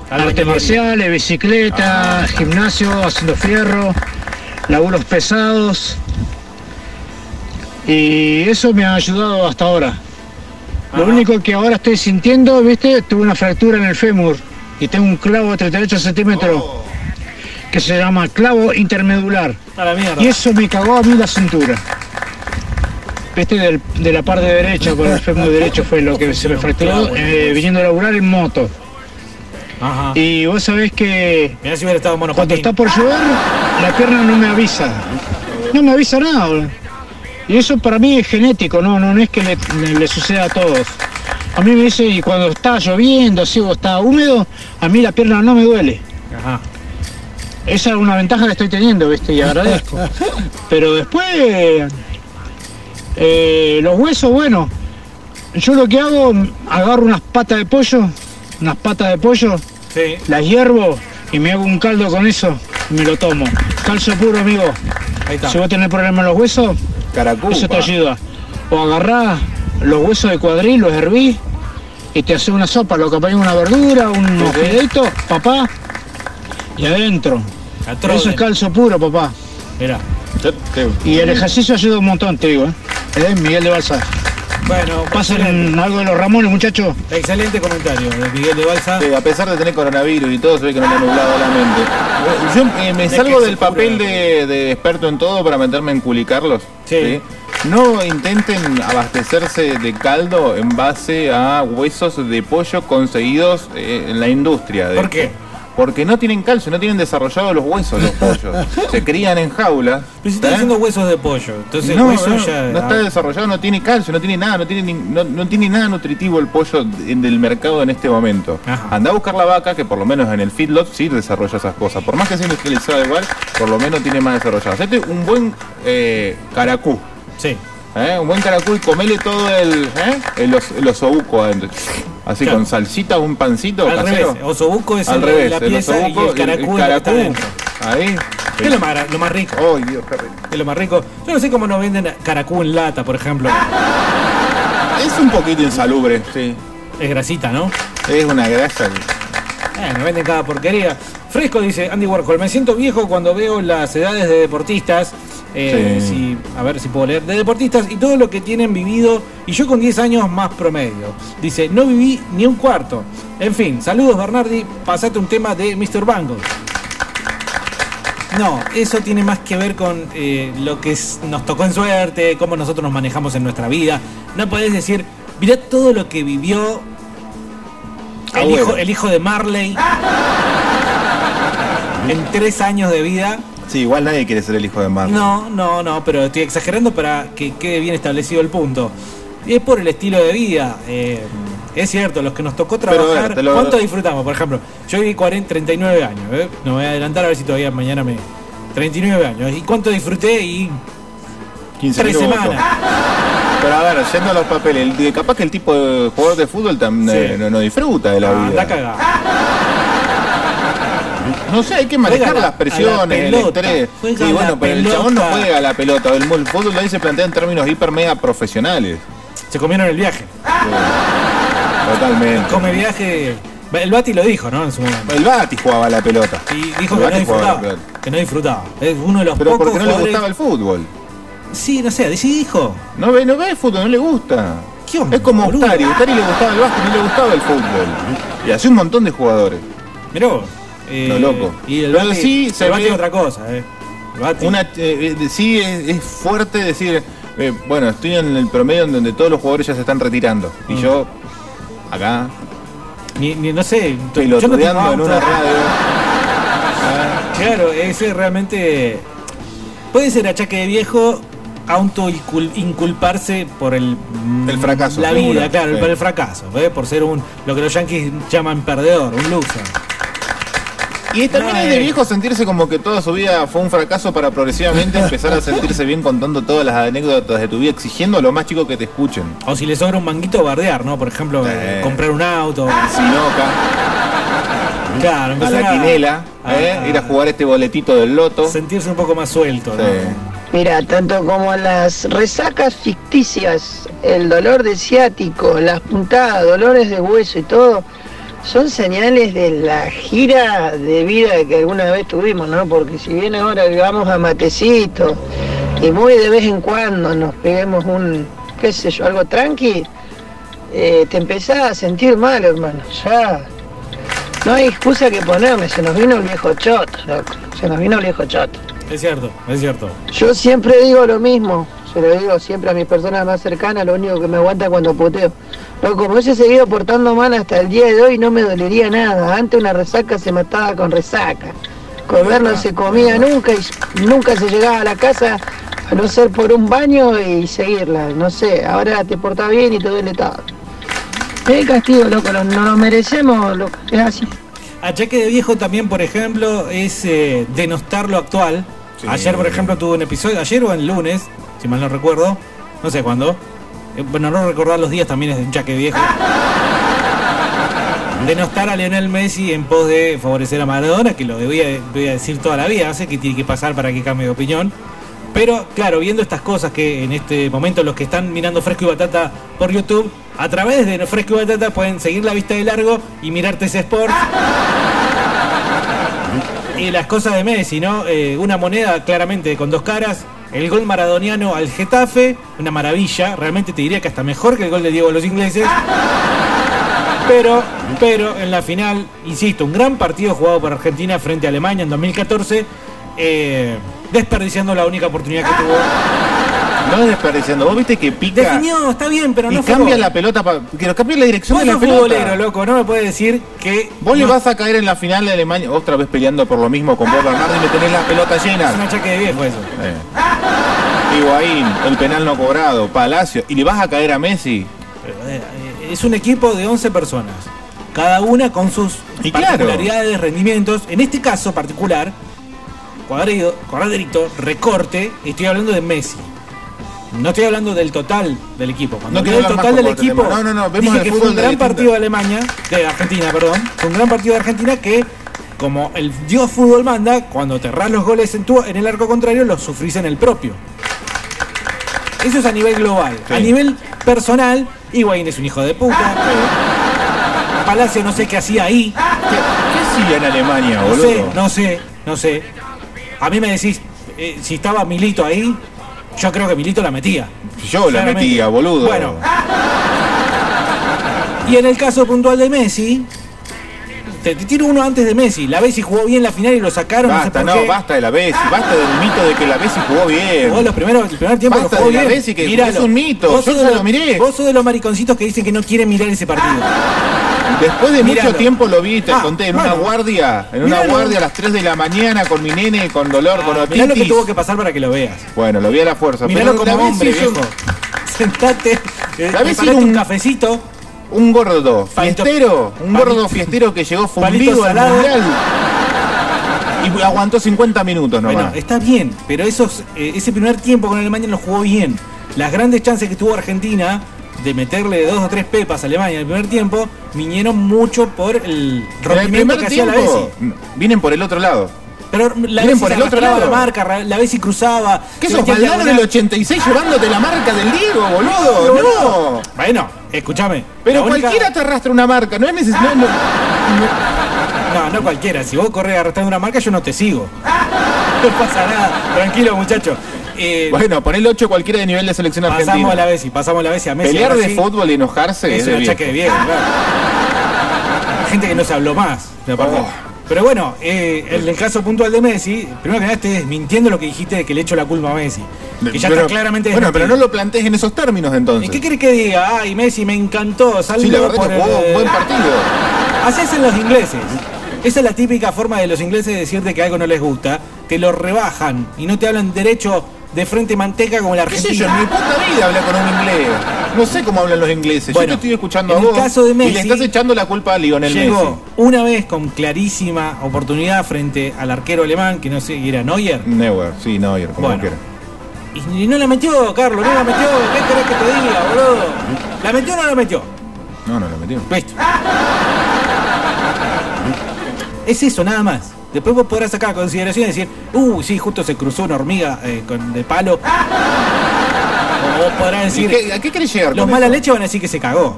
S15: Artes marciales, bicicleta, gimnasio, haciendo fierro, laburos pesados. Y eso me ha ayudado hasta ahora. Lo único que ahora estoy sintiendo, viste, tuve una fractura en el fémur y tengo un clavo de 38 centímetros que se llama clavo intermedular.
S5: A la mierda.
S15: Y eso me cagó a mí la cintura. Viste, del- de la parte derecha, por el fémur derecho fue lo que se me fracturó eh, viniendo a laburar en moto.
S5: Ajá.
S15: Y vos sabés que
S5: Mirá si hubiera estado en
S15: cuando está por llover, la pierna no me avisa. No me avisa nada. Y eso para mí es genético, no, no, no es que le, le- le suceda a todos. A mí me dice, y cuando está lloviendo, así o está húmedo, a mí la pierna no me duele.
S5: Ajá.
S15: Esa es una ventaja que estoy teniendo, ¿viste? Y agradezco. Pero después, eh, los huesos, bueno, yo lo que hago, agarro unas patas de pollo, unas patas de pollo,
S5: Sí.
S15: las hiervo y me hago un caldo con eso y me lo tomo. Calcio puro, amigo.
S5: Ahí está.
S15: Si vos tenés problemas en los huesos,
S7: Caracupa.
S15: eso te ayuda. O agarrás los huesos de cuadril, los hervís y te haces una sopa, lo que una verdura, unos
S5: sí.
S15: fideitos, papá, y adentro.
S5: Atroden.
S15: Eso es calcio puro, papá.
S5: Mirá.
S15: Y el ejercicio ayuda un montón, te digo, ¿eh? Es Miguel de Balsa.
S5: Bueno,
S15: Pasen algo de los Ramones, muchachos.
S5: excelente comentario de Miguel de Balsa.
S7: Sí, a pesar de tener coronavirus y todo, se ve que no le ha nublado la mente. Yo eh, me salgo del papel de, de experto en todo para meterme en culicarlos.
S5: Sí.
S7: No intenten abastecerse de caldo en base a huesos de pollo conseguidos eh, en la industria. de
S5: ¿Por
S7: esto.
S5: qué?
S7: Porque no tienen calcio, no tienen desarrollados los huesos los pollos. Se crían en jaulas.
S5: Pero si estás
S7: ¿eh?
S5: haciendo huesos de pollo, entonces
S7: no,
S5: hueso
S7: no,
S5: ya.
S7: no está desarrollado, no tiene calcio, no tiene nada, no tiene, ni- no, no tiene nada nutritivo el pollo de- del mercado en este momento.
S5: Ajá.
S7: Anda a buscar la vaca, que por lo menos en el feedlot sí desarrolla esas cosas. Por más que sea industrializado igual, por lo menos tiene más desarrollado. Hacete un buen eh, caracú.
S5: Sí.
S7: ¿eh? Un buen caracú y comele todo el, ¿eh? el, os- el osobuco adentro. Así
S5: Claro.
S7: con salsita, un pancito
S5: Al
S7: casero.
S5: revés, osobuco es
S7: Al
S5: el-
S7: revés,
S5: la
S7: el
S5: pieza y
S7: osobuco,
S5: el caracú es lo que está. Es lo más, lo más rico.
S7: Dios, qué rico.
S5: Es lo más rico. Yo no sé cómo nos venden caracú en lata, por ejemplo.
S7: Es un poquito insalubre, sí.
S5: Es grasita, ¿no?
S7: Es una grasa.
S5: Eh, me venden cada porquería. Fresco dice Andy Warhol, me siento viejo cuando veo las edades de deportistas. eh,
S7: Sí.
S5: si- a ver si puedo leer. De deportistas y todo lo que tienen vivido. Y yo con 10 años más promedio. Dice, no viví ni un cuarto. En fin, saludos Bernardi. Pasate un tema de Mr. Bangle. No, eso tiene más que ver con eh, lo que nos tocó en suerte, cómo nosotros nos manejamos en nuestra vida. No podés decir, mirá todo lo que vivió el, hijo, el hijo de Marley en tres años de vida.
S7: Sí, igual nadie quiere ser el hijo de Marley.
S5: No, no, no, pero estoy exagerando para que quede bien establecido el punto. Y es por el estilo de vida. eh, es cierto, los que nos tocó
S7: ver,
S5: trabajar,
S7: lo-
S5: ¿cuánto disfrutamos? Por ejemplo, yo viví 40, 39 años, ¿eh? no me voy a adelantar a ver si todavía mañana me... 39 años. ¿Y cuánto disfruté? Y
S7: 15
S5: tres semanas.
S7: Pero a ver, yendo a los papeles, capaz que el tipo de jugador de fútbol también
S5: Sí.
S7: no, no disfruta de la
S5: Ah,
S7: vida.
S5: anda cagado.
S7: No sé, hay que manejar
S5: la-
S7: las presiones,
S5: la
S7: el estrés.
S5: A
S7: bueno, pero el chabón no juega a la pelota. El, el fútbol ahí se plantea en términos hiper mega profesionales.
S5: Se comieron el viaje.
S7: Totalmente.
S5: Come viaje. El Bati lo dijo, ¿no? En su momento.
S7: El Bati jugaba a la pelota.
S5: Y dijo
S7: El
S5: que no disfrutaba. Que no disfrutaba. Es uno de los
S7: Pero
S5: pocos
S7: porque no le gustaba el fútbol.
S5: Sí, no sé, sí dijo.
S7: No ve, no ve el fútbol, no le gusta.
S5: ¿Qué onda,
S7: es como? Ustari. Ustari le gustaba el básquet, no le gustaba el fútbol. Y así un montón de jugadores.
S5: Mirá vos. Eh,
S7: loco.
S5: Y el
S7: Pero
S5: Bati,
S7: sí se
S5: el Bati
S7: ve-
S5: es otra cosa, eh.
S7: Una, eh, eh, sí es, es fuerte decir, eh, bueno, estoy en el promedio en donde todos los jugadores ya se están retirando. Y
S5: Mm.
S7: yo, acá,
S5: Ni, ni- no sé. yo no tengo
S7: en una radio.
S5: Claro, ese realmente puede ser achaque de viejo auto inculparse por el
S7: El fracaso,
S5: la
S7: seguro.
S5: vida, claro,
S7: Sí.
S5: por el fracaso, por ser un lo que los yankees llaman perdedor, un loser.
S7: Y también
S5: No,
S7: es de viejo sentirse como que toda su vida fue un fracaso para progresivamente empezar a sentirse bien contando todas las anécdotas de tu vida, exigiendo a los más chicos que te escuchen.
S5: O si le sobra un manguito bardear, ¿no? Por ejemplo, eh, comprar un auto.
S7: Sinoca,
S5: Claro,
S7: a
S5: empezar
S7: la quinela,
S5: a-
S7: ¿eh?
S5: a-
S7: ir a jugar este boletito del loto.
S5: sentirse un poco más suelto, ¿no?
S7: Sí.
S8: Mira, tanto como las resacas ficticias, el dolor de ciático, las puntadas, dolores de hueso y todo, son señales de la gira de vida que alguna vez tuvimos, ¿no? Porque si bien ahora vivamos a matecito y muy de vez en cuando nos peguemos un, qué sé yo, algo tranqui, eh, te empezás a sentir mal, hermano. Ya no hay excusa que ponerle, se nos vino el viejo choto, loco. Se nos vino el viejo choto.
S5: Es cierto, es cierto.
S8: Yo siempre digo lo mismo, se lo digo siempre a mis personas más cercanas, lo único que me aguanta cuando puteo. Loco, como hubiese seguido portando mal hasta el día de hoy no me dolería nada. Antes una resaca se mataba con resaca. Comer no se comía nunca y nunca se llegaba a la casa a no ser por un baño y seguirla. No sé, ahora te portás bien y te duele todo. Es castigo, loco, no no nos merecemos, loco, es así.
S5: Achaque de viejo también, por ejemplo, es eh, denostar lo actual. Ayer, por ejemplo, tuve un episodio, ayer o el lunes, si mal no recuerdo, no sé cuándo. Eh, Bueno, no recordar los días también es de un chaque viejo. Denostar a Lionel Messi en pos de favorecer a Maradona, que lo debía, voy a decir toda la vida, sé qué tiene que pasar para que cambie de opinión. Pero claro, viendo estas cosas que en este momento los que están mirando Fresco y Batata por YouTube, a través de Fresco y Batata pueden seguir la vista de largo y mirarte ese sport. Y las cosas de Messi, ¿no? Eh, una moneda claramente con dos caras. El gol maradoniano al Getafe, una maravilla. Realmente te diría que hasta mejor que el gol de Diego a los ingleses. Pero, pero en la final, insisto, un gran partido jugado por Argentina frente a Alemania en 2014, eh, desperdiciando la única oportunidad que tuvo.
S7: No es desperdiciando, vos viste que pica
S5: Definió, está bien, pero
S7: y
S5: no fue
S7: cambia
S5: gol.
S7: la pelota, pa- que lo cambia la dirección
S5: Vos
S7: de la
S5: sos
S7: pelota.
S5: futbolero, loco, no me puedes decir que
S7: Vos le
S5: no-
S7: vas a caer en la final de Alemania, otra vez peleando por lo mismo con Bob Bernardo y me tenés la pelota llena.
S5: es un achaque de viejo eso.
S7: Eh. Higuaín, el penal no cobrado, Palacio, y le vas a caer a Messi.
S5: Pero, eh, eh, es un equipo de 11 personas, cada una con sus
S7: Y claro.
S5: particularidades, rendimientos. En este caso particular, cuadrado, cuadradito, recorte, estoy hablando de Messi. No estoy hablando del total del equipo. Cuando
S7: No quiero
S5: el total del equipo.
S7: No, no, no, vemos
S5: dije que fue un gran partido de Alemania, de Argentina, perdón. Fue un gran partido de Argentina que, como el dios fútbol manda, cuando te los goles en, tu, en el arco contrario, los sufrís en el propio. Eso es a nivel global.
S7: Sí.
S5: A nivel personal, Higuaín es un hijo de puta. Palacio no sé qué hacía ahí.
S7: ¿Qué hacía en Alemania,
S5: No
S7: boludo?
S5: sé, no sé, no sé. A mí me decís, eh, si estaba Milito ahí, yo creo que Milito la metía.
S7: Yo la metía, boludo.
S5: Bueno. Y en el caso puntual de Messi, Te, te tiro uno antes de Messi. La Bessi jugó bien la final y lo sacaron.
S7: Basta,
S5: no
S7: no,
S5: sé por qué.
S7: basta de la Bessi, basta del mito de que la Bessi jugó bien.
S5: Jugó los primeros, el primer tiempo
S7: Basta
S5: lo jugó
S7: de la
S5: bien.
S7: Bessi, que
S5: Míralo.
S7: es un mito,
S5: Vos
S7: yo ya
S5: de
S7: lo miré.
S5: Vos sos de los mariconcitos que dicen que no quieren mirar ese partido.
S7: Después de mucho tiempo lo vi, te
S5: Ah,
S7: conté, en
S5: bueno.
S7: una guardia, en una guardia a las 3 de la mañana con mi nene con dolor, con
S5: Ah, mirá lo que
S7: otitis.
S5: tuvo que pasar para que lo veas.
S7: Bueno, lo vi a la fuerza.
S5: Miralo
S7: pero
S5: como hombre,
S7: es un-
S5: viejo. Sentate, eh,
S7: La
S5: un
S7: un-
S5: cafecito.
S7: Un gordo
S5: Palito-
S7: fiestero, un
S5: palito-
S7: gordo fiestero que llegó fundido al mundial. Y aguantó 50 minutos nomás.
S5: Bueno, está bien, pero esos, eh, ese primer tiempo con Alemania lo jugó bien. Las grandes chances que tuvo Argentina de meterle dos o tres pepas a Alemania en el primer tiempo vinieron mucho por el
S7: en el
S5: rompimiento
S7: primer
S5: que hacía la Bessi.
S7: vienen por el otro lado.
S5: Pero la
S7: Vienen por el otro lado.
S5: la marca, la Bessi cruzaba.
S7: ¿Qué sos, Valdano del 86 llevándote la marca del Diego, boludo? No.
S5: Bueno, escúchame.
S7: Pero
S5: única-
S7: cualquiera te arrastra una marca, no es necesario. no-
S5: No, no cualquiera. Si vos corres arrastrando una marca, yo no te sigo. No pasa nada. Tranquilo, muchacho. Eh,
S7: Bueno, pon el 8 cualquiera de nivel de selección
S5: pasamos
S7: argentina.
S5: a la Bessi, pasamos a la Bessi a Messi.
S7: Pelear de fútbol y enojarse
S5: Es
S7: es
S5: un achaque de
S7: viejo.
S5: claro. Gente que no se habló más.
S7: Oh.
S5: Pero bueno, eh, en el caso puntual de Messi, primero que nada estoy desmintiendo lo que dijiste de que le echo la culpa a Messi. Que ya
S7: Pero-
S5: está claramente
S7: Bueno, pero no lo plantees en esos términos entonces.
S5: ¿Y qué querés que diga? Ay, Messi me encantó, salvo
S7: Sí, la verdad
S5: por
S7: que jugó
S5: el-
S7: un buen partido.
S5: Así hacen los ingleses. Esa es la típica forma de los ingleses de decirte que algo no les gusta. Te lo rebajan y no te hablan derecho de frente manteca como la
S7: ¿Qué sé yo?
S5: Argentina.
S7: En mi puta vida hablé con un inglés. No sé cómo hablan los ingleses.
S5: Bueno,
S7: yo te estoy escuchando
S5: en
S7: a
S5: el
S7: vos.
S5: caso de
S7: y
S5: Messi,
S7: le estás echando la culpa a Lionel
S5: Llegó
S7: Messi.
S5: una vez con clarísima oportunidad frente al arquero alemán, que no sé, era Neuer.
S7: Neuer, sí, Neuer, como
S5: Bueno.
S7: quiera.
S5: Y, y no la metió, Carlos, no la metió. ¿Qué querés que te diga, boludo? ¿La metió o no la metió?
S7: No, no lo metió.
S5: Listo. Es eso, nada más. Después vos podrás sacar a consideración y decir, uh, sí, justo se cruzó una hormiga eh, con de palo. O vos podrás
S7: ¿Y
S5: decir,
S7: qué- ¿A qué querés llegar
S5: los mala
S7: eso?
S5: leche van a decir que se cagó.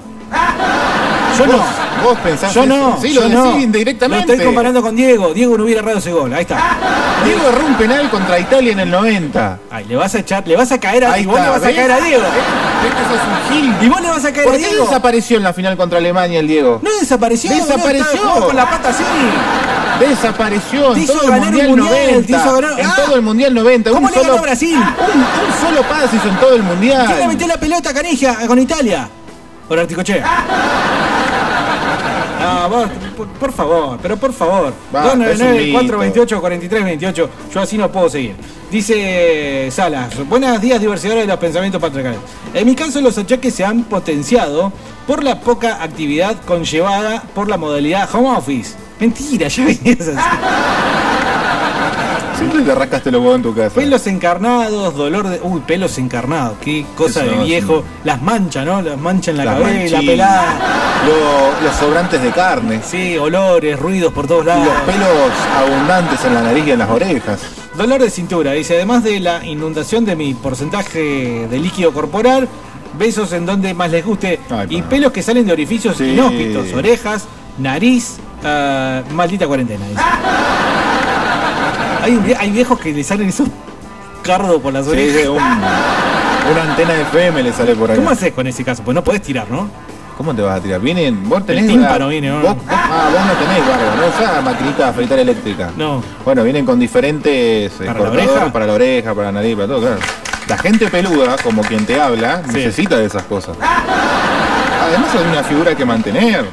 S5: Yo
S7: ¿Vos,
S5: no.
S7: Vos pensás
S5: Yo
S7: eso?
S5: no.
S7: Sí, lo
S5: yo no.
S7: indirectamente.
S5: Lo estoy comparando con Diego. Diego no hubiera errado ese gol. Ahí está.
S7: Diego erró un penal contra Italia en el 90.
S5: Ay, le vas a echar, le vas a caer a
S7: Ahí
S5: y vos le vas a caer a Diego.
S7: ¿Ves que sos un gil?
S5: Y vos le vas a caer
S7: ¿Por
S5: a
S7: qué
S5: Diego.
S7: desapareció en la final contra Alemania el Diego?
S5: No desapareció.
S7: Desapareció.
S5: con la pata así.
S7: Desapareció en todo el
S5: un
S7: Mundial
S5: mundial,
S7: 90.
S5: te hizo ganar-
S7: En todo el Mundial 90.
S5: ¿Cómo
S7: un
S5: le ganó
S7: solo,
S5: a Brasil?
S7: Un, un solo pase hizo en todo el Mundial.
S5: ¿Quién le metió la pelota Canija con Italia? Por Articochea. No, vos, por, por favor, pero por favor.
S7: Basta, es un
S5: 299
S7: mito.
S5: 428 43 28. Yo así no puedo seguir. Dice Salas, buenos días diversidades de los pensamientos patriarcales. En mi caso los achaques se han potenciado por la poca actividad conllevada por la modalidad home office. Mentira, ya venías así.
S7: Siempre te rascaste los huevos en tu casa.
S5: Pelos encarnados, dolor de. Uy, pelos encarnados, qué cosa
S7: Eso
S5: de viejo. Las manchas, ¿no? Las manchas en la
S7: Las
S5: cabeza, la
S7: manchitas,
S5: pelada.
S7: lo- los sobrantes de carne.
S5: Sí, olores, ruidos por todos lados.
S7: Los pelos abundantes en la nariz y en las orejas.
S5: Dolor de cintura, dice, además de la inundación de mi porcentaje de líquido corporal, besos en donde más les guste
S7: Ay,
S5: y
S7: pa.
S5: pelos que salen de orificios
S7: Sí.
S5: inhóspitos, orejas, nariz, ah, maldita cuarentena. dice. Hay, vie- hay viejos que le salen esos cardos por las orejas.
S7: sí, un- una antena de FM le sale por acá.
S5: ¿Cómo haces con ese caso? Pues no podés tirar, ¿no?
S7: ¿Cómo te vas a tirar? Vienen, vos tenés.
S5: tímpano viene, ¿no?
S7: vos, ah, vos no tenés barba, no usás maquinita de afeitar eléctrica.
S5: No.
S7: Bueno, vienen con diferentes eh,
S5: ¿Para la oreja?
S7: para la oreja, para la nariz, para todo, claro. La gente peluda, como quien te habla,
S5: Sí.
S7: necesita de esas cosas. Además hay una figura que mantener.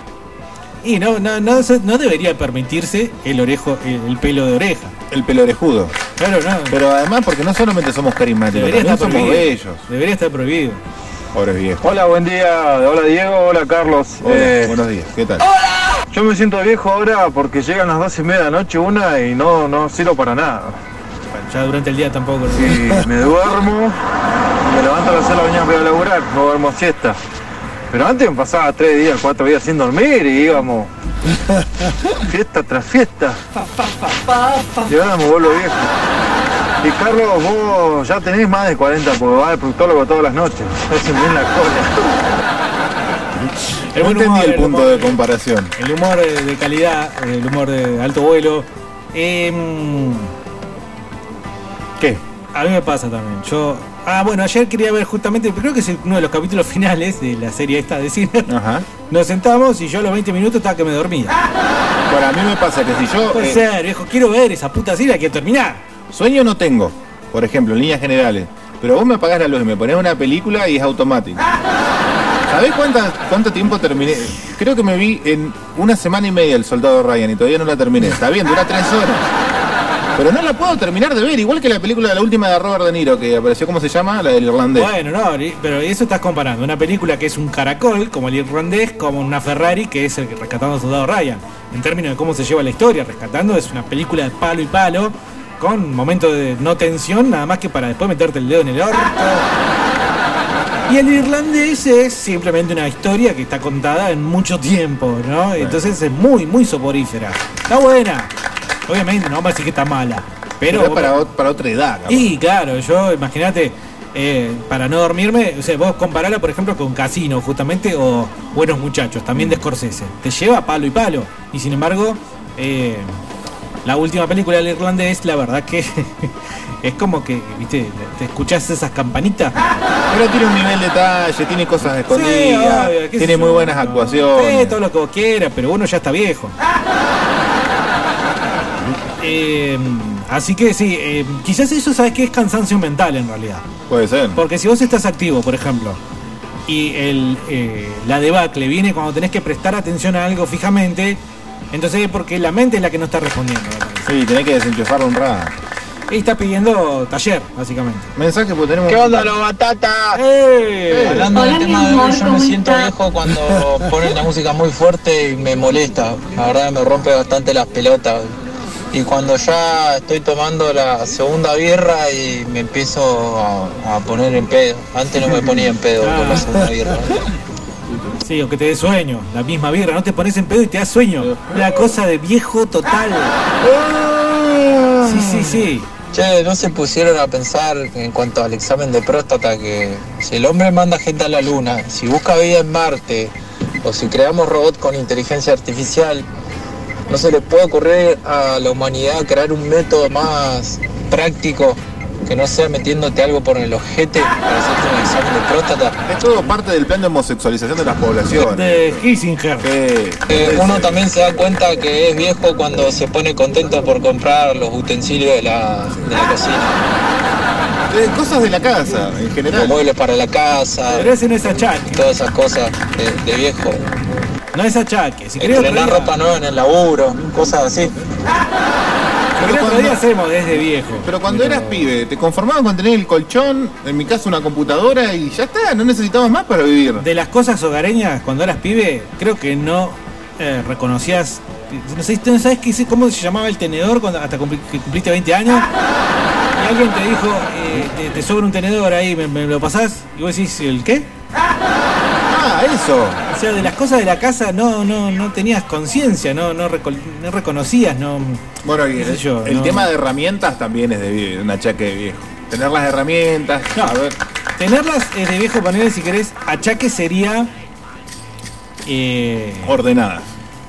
S5: Y no, no, no, no debería permitirse el orejo, el, el pelo de oreja.
S7: El pelo orejudo.
S5: Claro, no.
S7: Pero además porque no solamente somos carismáticos,
S5: Debería
S7: también somos
S5: prohibido.
S7: bellos.
S5: Debería estar prohibido.
S7: Pobres viejos.
S10: Hola, buen día. Hola Diego, hola Carlos.
S7: Hola,
S10: Eh,
S7: buenos días, ¿qué tal?
S10: yo me siento viejo ahora porque llegan las dos y media de la noche una y no, no sirvo para nada.
S5: Bueno, ya durante el día tampoco.
S10: Y me duermo, me levanto a las 6 de la mañana para laburar, no duermo siesta. Pero antes me pasaba tres días, cuatro días sin dormir y íbamos fiesta tras fiesta. Y ahora me vuelvo viejo. Y Carlos, vos ya tenés más de 40 porque vas al proctólogo todas las noches. Hacen bien la cola.
S5: El
S7: No entendí
S5: humor,
S7: el
S5: el
S7: punto
S5: humor.
S7: de comparación.
S5: El humor eh, de calidad, el humor de alto vuelo. Em,
S7: ¿Qué?
S5: a mí me pasa también. Yo. Ah, bueno, ayer quería ver justamente, creo que es uno de los capítulos finales de la serie esta de cine.
S7: Ajá.
S5: Nos sentamos y yo a los 20 minutos estaba que me dormía.
S7: Bueno, a mí me pasa que si yo
S5: Puede
S7: eh,
S5: ser, viejo, quiero ver esa puta serie, hay que terminar.
S7: sueño no tengo, por ejemplo, en líneas generales, pero vos me apagás la luz y me pones una película y es automático. ¿Sabés cuánta- cuánto tiempo terminé? Creo que me vi en una semana y media El Soldado Ryan y todavía no la terminé. Está bien, dura tres horas. Pero no la puedo terminar de ver, igual que la película de la última de Robert De Niro, que apareció, ¿cómo se llama? La del irlandés.
S5: Bueno, no, pero eso estás comparando. Una película que es un caracol, como el irlandés, como una Ferrari, que es el que rescatando a Soldado Ryan. En términos de cómo se lleva la historia, rescatando es una película de palo y palo, con momentos de no tensión, nada más que para después meterte el dedo en el orto. Y el irlandés es simplemente una historia que está contada en mucho tiempo, ¿no? Entonces es muy, muy soporífera. Está buena. Obviamente, no vamos a decir que está mala. Pero,
S7: para, para otra edad. capaz.
S5: y claro, yo imagínate, eh, para no dormirme, o sea, vos comparala por ejemplo con Casino, justamente, o Buenos Muchachos, también de Scorsese. Te lleva palo y palo. Y sin embargo, eh, la última película del irlandés, la verdad que es como que, viste, te escuchás esas campanitas.
S7: Pero tiene un nivel de detalle, tiene cosas escondidas,
S5: obvio, qué sé
S7: tiene muy buenas
S5: no.
S7: actuaciones.
S5: Sí, todo lo que vos quieras, pero uno ya está viejo. Eh, así que sí, eh, quizás eso sabes que es cansancio mental en realidad.
S7: Puede ser.
S5: Porque si vos estás activo, por ejemplo, y el, eh, la debacle viene cuando tenés que prestar atención a algo fijamente, entonces es porque la mente es la que no está respondiendo.
S7: Sí, tenés que desenchufarlo un rato.
S5: Y está pidiendo taller, básicamente.
S7: Mensaje, pues tenemos.
S3: ¿Qué onda, los batatas?
S5: ¡Eh!
S3: Hablando
S6: Hola,
S3: del tema de hoy, yo me
S6: ¿cómo
S3: siento viejo cuando ponen la música muy fuerte y me molesta. La verdad me rompe bastante las pelotas. Y cuando ya estoy tomando la segunda birra y me empiezo a, a poner en pedo. Antes no me ponía en pedo con la segunda birra.
S5: Sí, o que te dé sueño, la misma birra, no te pones en pedo y te da sueño. Una cosa de viejo total. Sí, sí, sí.
S3: Che, ¿no se pusieron a pensar en cuanto al examen de próstata que si el hombre manda gente a la luna, si busca vida en Marte o si creamos robots con inteligencia artificial, no se le puede ocurrir a la humanidad crear un método más práctico que no sea metiéndote algo por el ojete para hacerte un examen de próstata?
S7: Es todo parte del plan de homosexualización de las poblaciones.
S5: De Kissinger.
S3: Eh, uno también se da cuenta que es viejo cuando se pone contento por comprar los utensilios de la, de la cocina.
S7: Eh, cosas de la casa, en general.
S3: Los muebles para la casa.
S5: Pero es achaque.
S3: Todas esas cosas de, de viejo.
S5: No es achaque. Si querés otro
S3: Estrenar
S5: día,
S3: ropa nueva en el laburo, cosas así.
S5: si querés otro día hacemos desde viejo.
S7: Pero cuando eras pibe, te conformabas con tener el colchón, en mi caso una computadora y ya está, no necesitabas más para vivir.
S5: De las cosas hogareñas, cuando eras pibe, creo que no eh, reconocías. No sé, ¿tú no sabes qué, cómo se llamaba el tenedor cuando, hasta cumpli- que cumpliste 20 años? Y alguien te dijo, eh, te, te sobra un tenedor ahí, ¿me, me lo pasás? Y vos decís, ¿el qué?
S7: Ah, eso.
S5: O sea, de las cosas de la casa no no no tenías conciencia, no no, reco- no reconocías, no.
S7: Bueno, y el,
S5: yo,
S7: el
S5: no-
S7: tema de herramientas también es de un achaque de viejo. Tener las herramientas,
S5: No.
S7: a ver.
S5: Tenerlas es de viejo poner si querés, achaque sería. Eh,
S7: Ordenadas.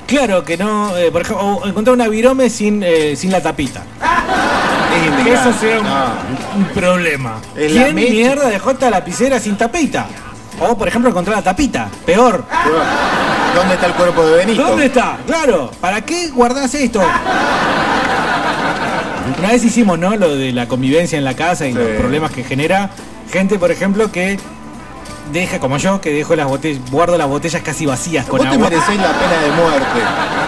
S5: claro que no, eh, por ejemplo, o encontrar una virome sin, eh, sin la tapita.
S7: Es
S5: eso sea un,
S7: No.
S5: un problema. ¿Quién mierda dejó esta lapicera sin tapita? O por ejemplo encontrar la tapita, peor.
S7: ¿Dónde está el cuerpo de Benito?
S5: ¿Dónde está? Claro, ¿para qué guardás esto? Una vez hicimos, ¿no? Lo de la convivencia en la casa y
S7: Sí.
S5: los problemas que genera. Gente, por ejemplo, que deja, como yo, que dejo las botellas, guardo las botellas casi vacías con
S7: Vos te
S5: agua.
S7: merecés la pena de muerte.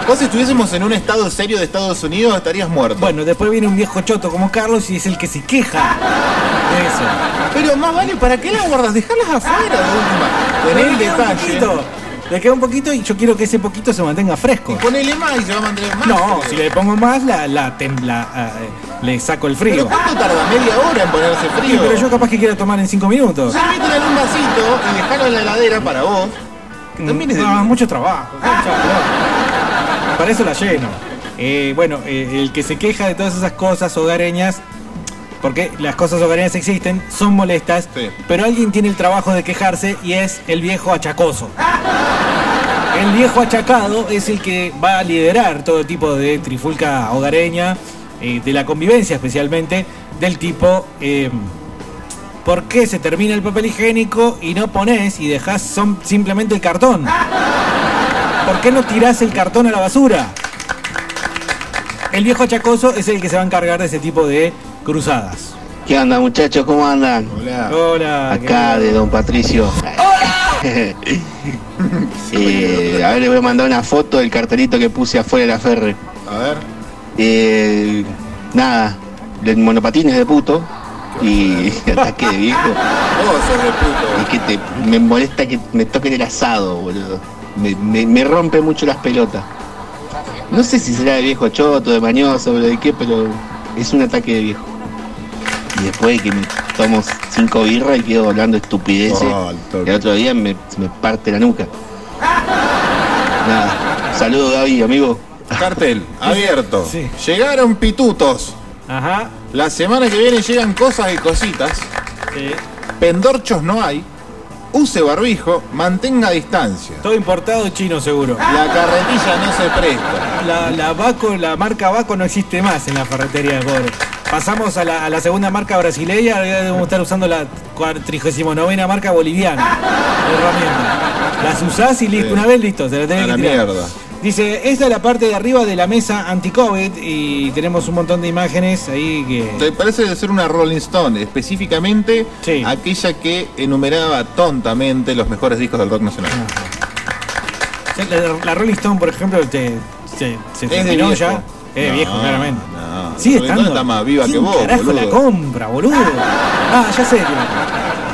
S7: Vos si estuviésemos en un estado serio de Estados Unidos estarías muerto.
S5: Bueno, después viene un viejo choto como Carlos y es el que se queja de eso.
S7: Pero más vale, ¿para qué las guardas? Dejarlas afuera de última. Tener el detalle.
S5: Le queda un poquito y yo quiero que ese poquito se mantenga fresco.
S7: Ponele más y se va a mantener más.
S5: No,
S7: frío.
S5: si le pongo más, la, la, la, eh, le saco el frío.
S7: ¿Pero cuánto tarda? ¿Media hora en ponerse
S5: Sí,
S7: frío?
S5: pero yo capaz que quiero tomar en 5 minutos.
S7: Servítela en un vasito y dejarlo en la heladera para vos. Que también es de...
S5: No, mucho trabajo. mucho trabajo. Para eso la lleno. Eh, bueno, eh, el que se queja de todas esas cosas hogareñas, porque las cosas hogareñas existen, son molestas,
S7: Sí.
S5: pero alguien tiene el trabajo de quejarse y es el viejo achacoso. El viejo achacado es el que va a liderar todo tipo de trifulca hogareña, eh, de la convivencia especialmente, del tipo... eh, ¿Por qué se termina el papel higiénico y no pones y dejas son simplemente el cartón? ¿Por qué no tirás el cartón a la basura? El viejo achacoso es el que se va a encargar de ese tipo de cruzadas.
S16: ¿Qué onda muchachos? ¿Cómo andan?
S7: Hola.
S5: Hola.
S16: Acá de Don Patricio. ¡Hola! Eh, a ver, les voy a mandar una foto del cartelito que puse afuera de la ferre.
S7: A ver.
S16: Eh, nada, monopatines de puto y ataque de viejo.
S7: Vos sos de puto.
S16: Y que te, me molesta que me toquen el asado, boludo. Me, me- me rompe mucho las pelotas. No sé si será de viejo choto, de mañoso, de qué, pero es un ataque de viejo. Y después de que me tomo cinco birras y quedo hablando estupideces,
S7: Oh,
S16: el otro día me, me parte la nuca. Nada, saludos Gaby, amigo.
S7: Cartel abierto.
S5: Sí.
S7: Llegaron pitutos.
S5: Ajá.
S7: La semana que viene llegan cosas y cositas. Pendorchos no hay. Use barbijo, mantenga distancia.
S5: Todo importado chino seguro.
S7: La carretilla no se presta.
S5: La, la Baco, la marca Baco no existe más en la ferretería de pobre. Pasamos a la, a la segunda marca brasileña, ahora debemos estar usando la 39 marca boliviana herramienta. Las usás y listo,
S7: Sí.
S5: una vez listo, se la tenés
S7: A
S5: que
S7: la
S5: tirar.
S7: mierda.
S5: Dice, esta es la parte de arriba de la mesa anti-COVID y tenemos un montón de imágenes ahí que...
S7: Te parece de ser una Rolling Stone, específicamente aquella que enumeraba tontamente los mejores discos del rock nacional.
S5: La, la Rolling Stone, por ejemplo, te, se, se
S7: Es de viejo.
S5: ya. Es
S7: No,
S5: viejo, claramente.
S7: no.
S5: Sigue
S7: Rolling Stone
S5: estando.
S7: está más viva que
S5: ¿Quién
S7: vos,
S5: carajo la
S7: boludo?
S5: compra, boludo? Ah, ya sé.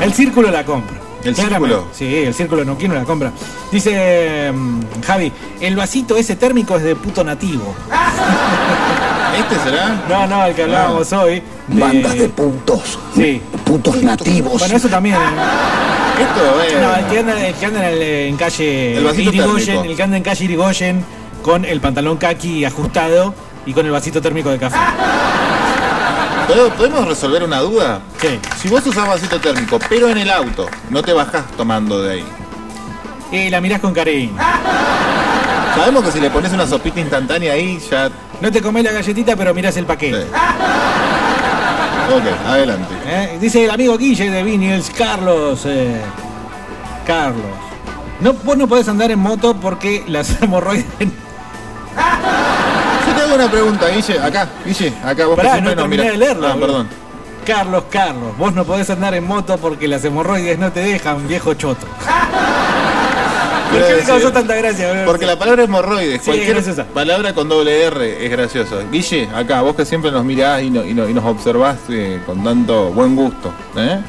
S5: El círculo la compra.
S7: ¿El círculo?
S5: Sí, el círculo no, ¿quién no la compra? Dice mm, Javi, el vasito ese térmico es de puto nativo.
S7: ¿Este será?
S5: No, no, el que hablábamos hoy.
S17: Bandas de putos.
S5: Sí.
S17: Putos nativos.
S5: Bueno, eso también. ¿eh?
S7: Esto es.
S5: No, el que anda, el que anda en, el- en calle
S7: El vasito
S5: Irigoyen,
S7: térmico.
S5: el que anda en calle Irigoyen con el pantalón kaki ajustado y con el vasito térmico de café.
S7: ¿Pod- ¿Podemos resolver una duda?
S5: ¿Qué?
S7: Si vos usás vasito térmico, pero en el auto, no te bajás tomando de ahí.
S5: Y la mirás con cariño.
S7: Sabemos que si le pones una sopita instantánea ahí, ya.
S5: No te comés la galletita, pero mirás el paquete.
S7: Ok, adelante.
S5: ¿Eh? Dice el amigo Guille de Vinyls, Carlos. eh, Carlos. No, vos no podés andar en moto porque las hemorroides.
S7: Hago una pregunta, Guille. Acá, Guille, acá vos
S5: Pará, no terminé de leerlo,
S7: Ah,
S5: boludo.
S7: perdón.
S5: Carlos, Carlos, vos no podés andar en moto porque las hemorroides no te dejan, viejo choto. ¿Por qué me causó tanta gracia? boludo?
S7: Porque la palabra hemorroides,
S5: Sí,
S7: cualquier palabra con doble R es graciosa. Guille, acá, vos que siempre nos mirás y, no- y no- y nos observás eh, con tanto buen gusto. ¿eh?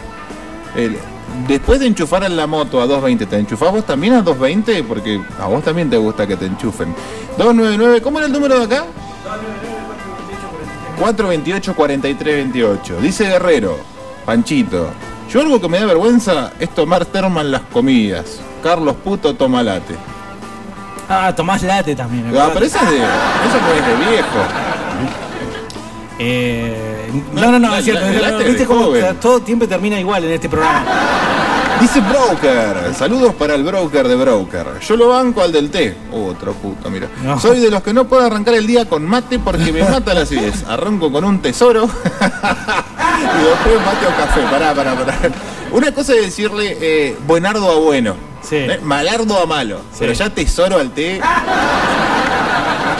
S7: El- después de enchufar en la moto a 220, ¿te enchufás vos también a 220? Porque a vos también te gusta que te enchufen. 299, ¿cómo era el número de acá? 428 43 28. Dice Guerrero, Panchito. Yo algo que me da vergüenza es tomar termo en las comidas. Carlos Puto toma late.
S5: Ah, tomás late también.
S7: Ah, pero eso es de, eso es de viejo.
S5: Eh, no, no, no, es cierto.
S7: la-
S5: ¿Viste todo tiempo termina igual en este programa?
S7: Dice Broker. Saludos para el broker de Broker. Yo lo banco al del té. Otro puto, mira.
S5: No.
S7: Soy de los que no puedo arrancar el día con mate porque me mata la acidez. Arranco con un tesoro y después mate o café. Pará, pará, pará. Una cosa es decirle eh, buenardo a bueno. ¿eh? Malardo a malo. Pero ya tesoro al té.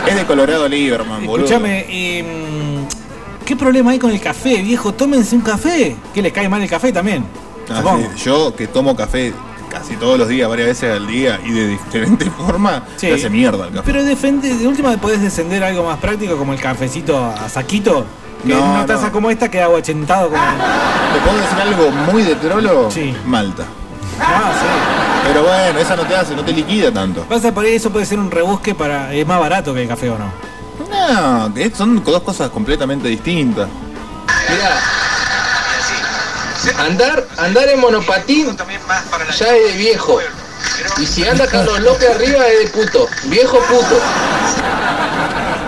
S7: Es de Colorado Lieberman, boludo.
S5: Escúchame, eh, mm, ¿qué problema hay con el café, viejo? Tómense un café. ¿Qué les cae mal el café también?
S7: Ah, sí, Yo que tomo café casi todos los días, varias veces al día y de diferente forma,
S5: Sí.
S7: se hace mierda el café.
S5: Pero defende, de última podés descender a algo más práctico como el cafecito a saquito. Que
S7: No,
S5: una taza
S7: no.
S5: como esta queda aguachentado como.
S7: ¿Te puedo decir algo muy de trolo?
S5: Sí.
S7: Malta.
S5: Ah, sí.
S7: Pero bueno, esa no te hace, no te liquida tanto.
S5: Pasa por ahí, eso puede ser un rebusque para. Es más barato que el café o no.
S7: No, son dos cosas completamente distintas.
S3: Mirá, andar, andar en monopatín ya es de viejo. Y si anda Carlos López arriba es de puto. Viejo puto.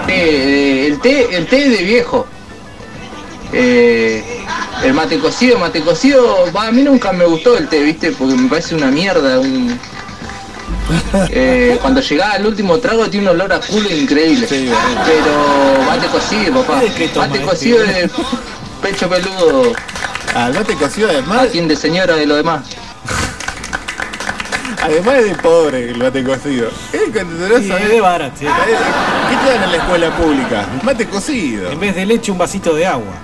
S3: Eh, el té, el té es de viejo. Eh, el mate cocido, mate cocido, a mí nunca me gustó el té, viste, porque me parece una mierda. un- Eh, cuando llegaba el último trago tiene un olor a culo increíble. Pero mate cocido, papá. Mate cocido de pecho peludo.
S7: Al mate cocido además.
S3: Atiende señora de lo demás.
S7: Además es de pobre el mate cocido. Es que no
S5: Sí, es de barato, sí.
S7: ¿Qué te dan en la escuela pública? Mate cocido.
S5: En vez de leche, un vasito de agua.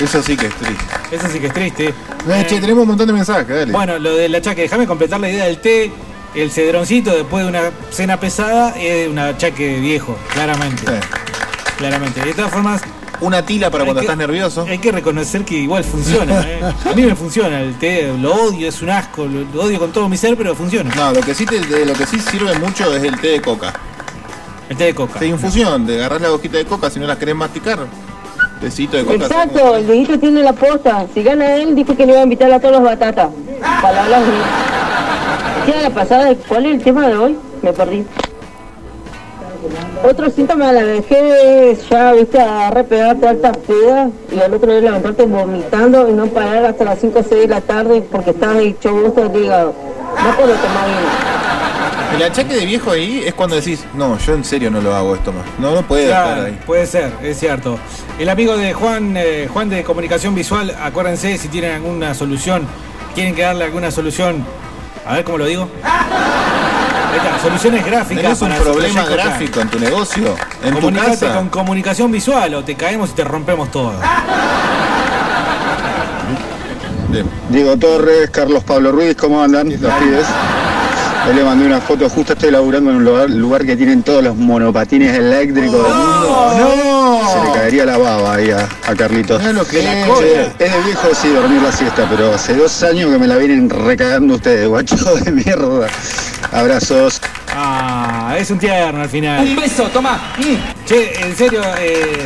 S7: Eso sí que es triste.
S5: Eso sí que es triste.
S7: Eh, che, tenemos un montón de mensajes, dale.
S5: Bueno, lo del achaque, déjame completar la idea del té. El cedroncito después de una cena pesada es un achaque viejo, claramente. Claramente. De todas formas.
S7: Una tila para
S5: hay
S7: cuando
S5: que-
S7: estás nervioso.
S5: Hay que reconocer que igual funciona. ¿eh? A mí me funciona el té, lo odio, es un asco, lo, lo odio con todo mi ser, pero funciona.
S7: No, lo que sí te- de lo que sí sirve mucho es el té de coca.
S5: El té de coca.
S7: De infusión, de agarrar la hojita de coca si no las querés masticar. Tecito de coca.
S9: Exacto, el Dieguito tiene la posta. Si gana él, dijo que le iba a invitar a todos los batatas. Palabras de... Ya la pasada, ¿cuál es el tema de hoy? Me perdí. Otro síntoma de la vejez es ya, viste, agarrar, pegarte altas pedas y al otro día levantarte vomitando y no parar hasta las 5 o 6 de la tarde porque estás hecho gusto del hígado. No puedo tomar vino.
S7: El achaque de viejo ahí es cuando decís, no, yo en serio no lo hago esto más. No, no puede
S5: Claro,
S7: estar ahí.
S5: puede ser, es cierto. El amigo de Juan, eh, Juan de Comunicación Visual, acuérdense si tienen alguna solución, quieren que darle alguna solución. A ver cómo lo digo. Está, soluciones gráficas.
S7: ¿Tenés un
S5: para
S7: problema gráfico en tu negocio? ¿En tu
S5: Comunicate
S7: casa?
S5: con comunicación visual o te caemos y te rompemos todo.
S18: Diego Torres, Carlos Pablo Ruiz, ¿cómo andan los pibes? Hoy le mandé una foto, justo estoy laburando en un lugar, lugar que tienen todos los monopatines eléctricos del mundo.
S7: ¡No!
S18: Se le caería la baba ahí a, a Carlitos.
S7: Mirá lo que
S18: Sí,
S7: es.
S18: es de viejo sí dormir la siesta, pero hace dos años que me la vienen recagando ustedes, guacho de mierda. Abrazos.
S5: Ah, es un tierno al final.
S18: Un
S5: beso, toma. Che, en serio, eh.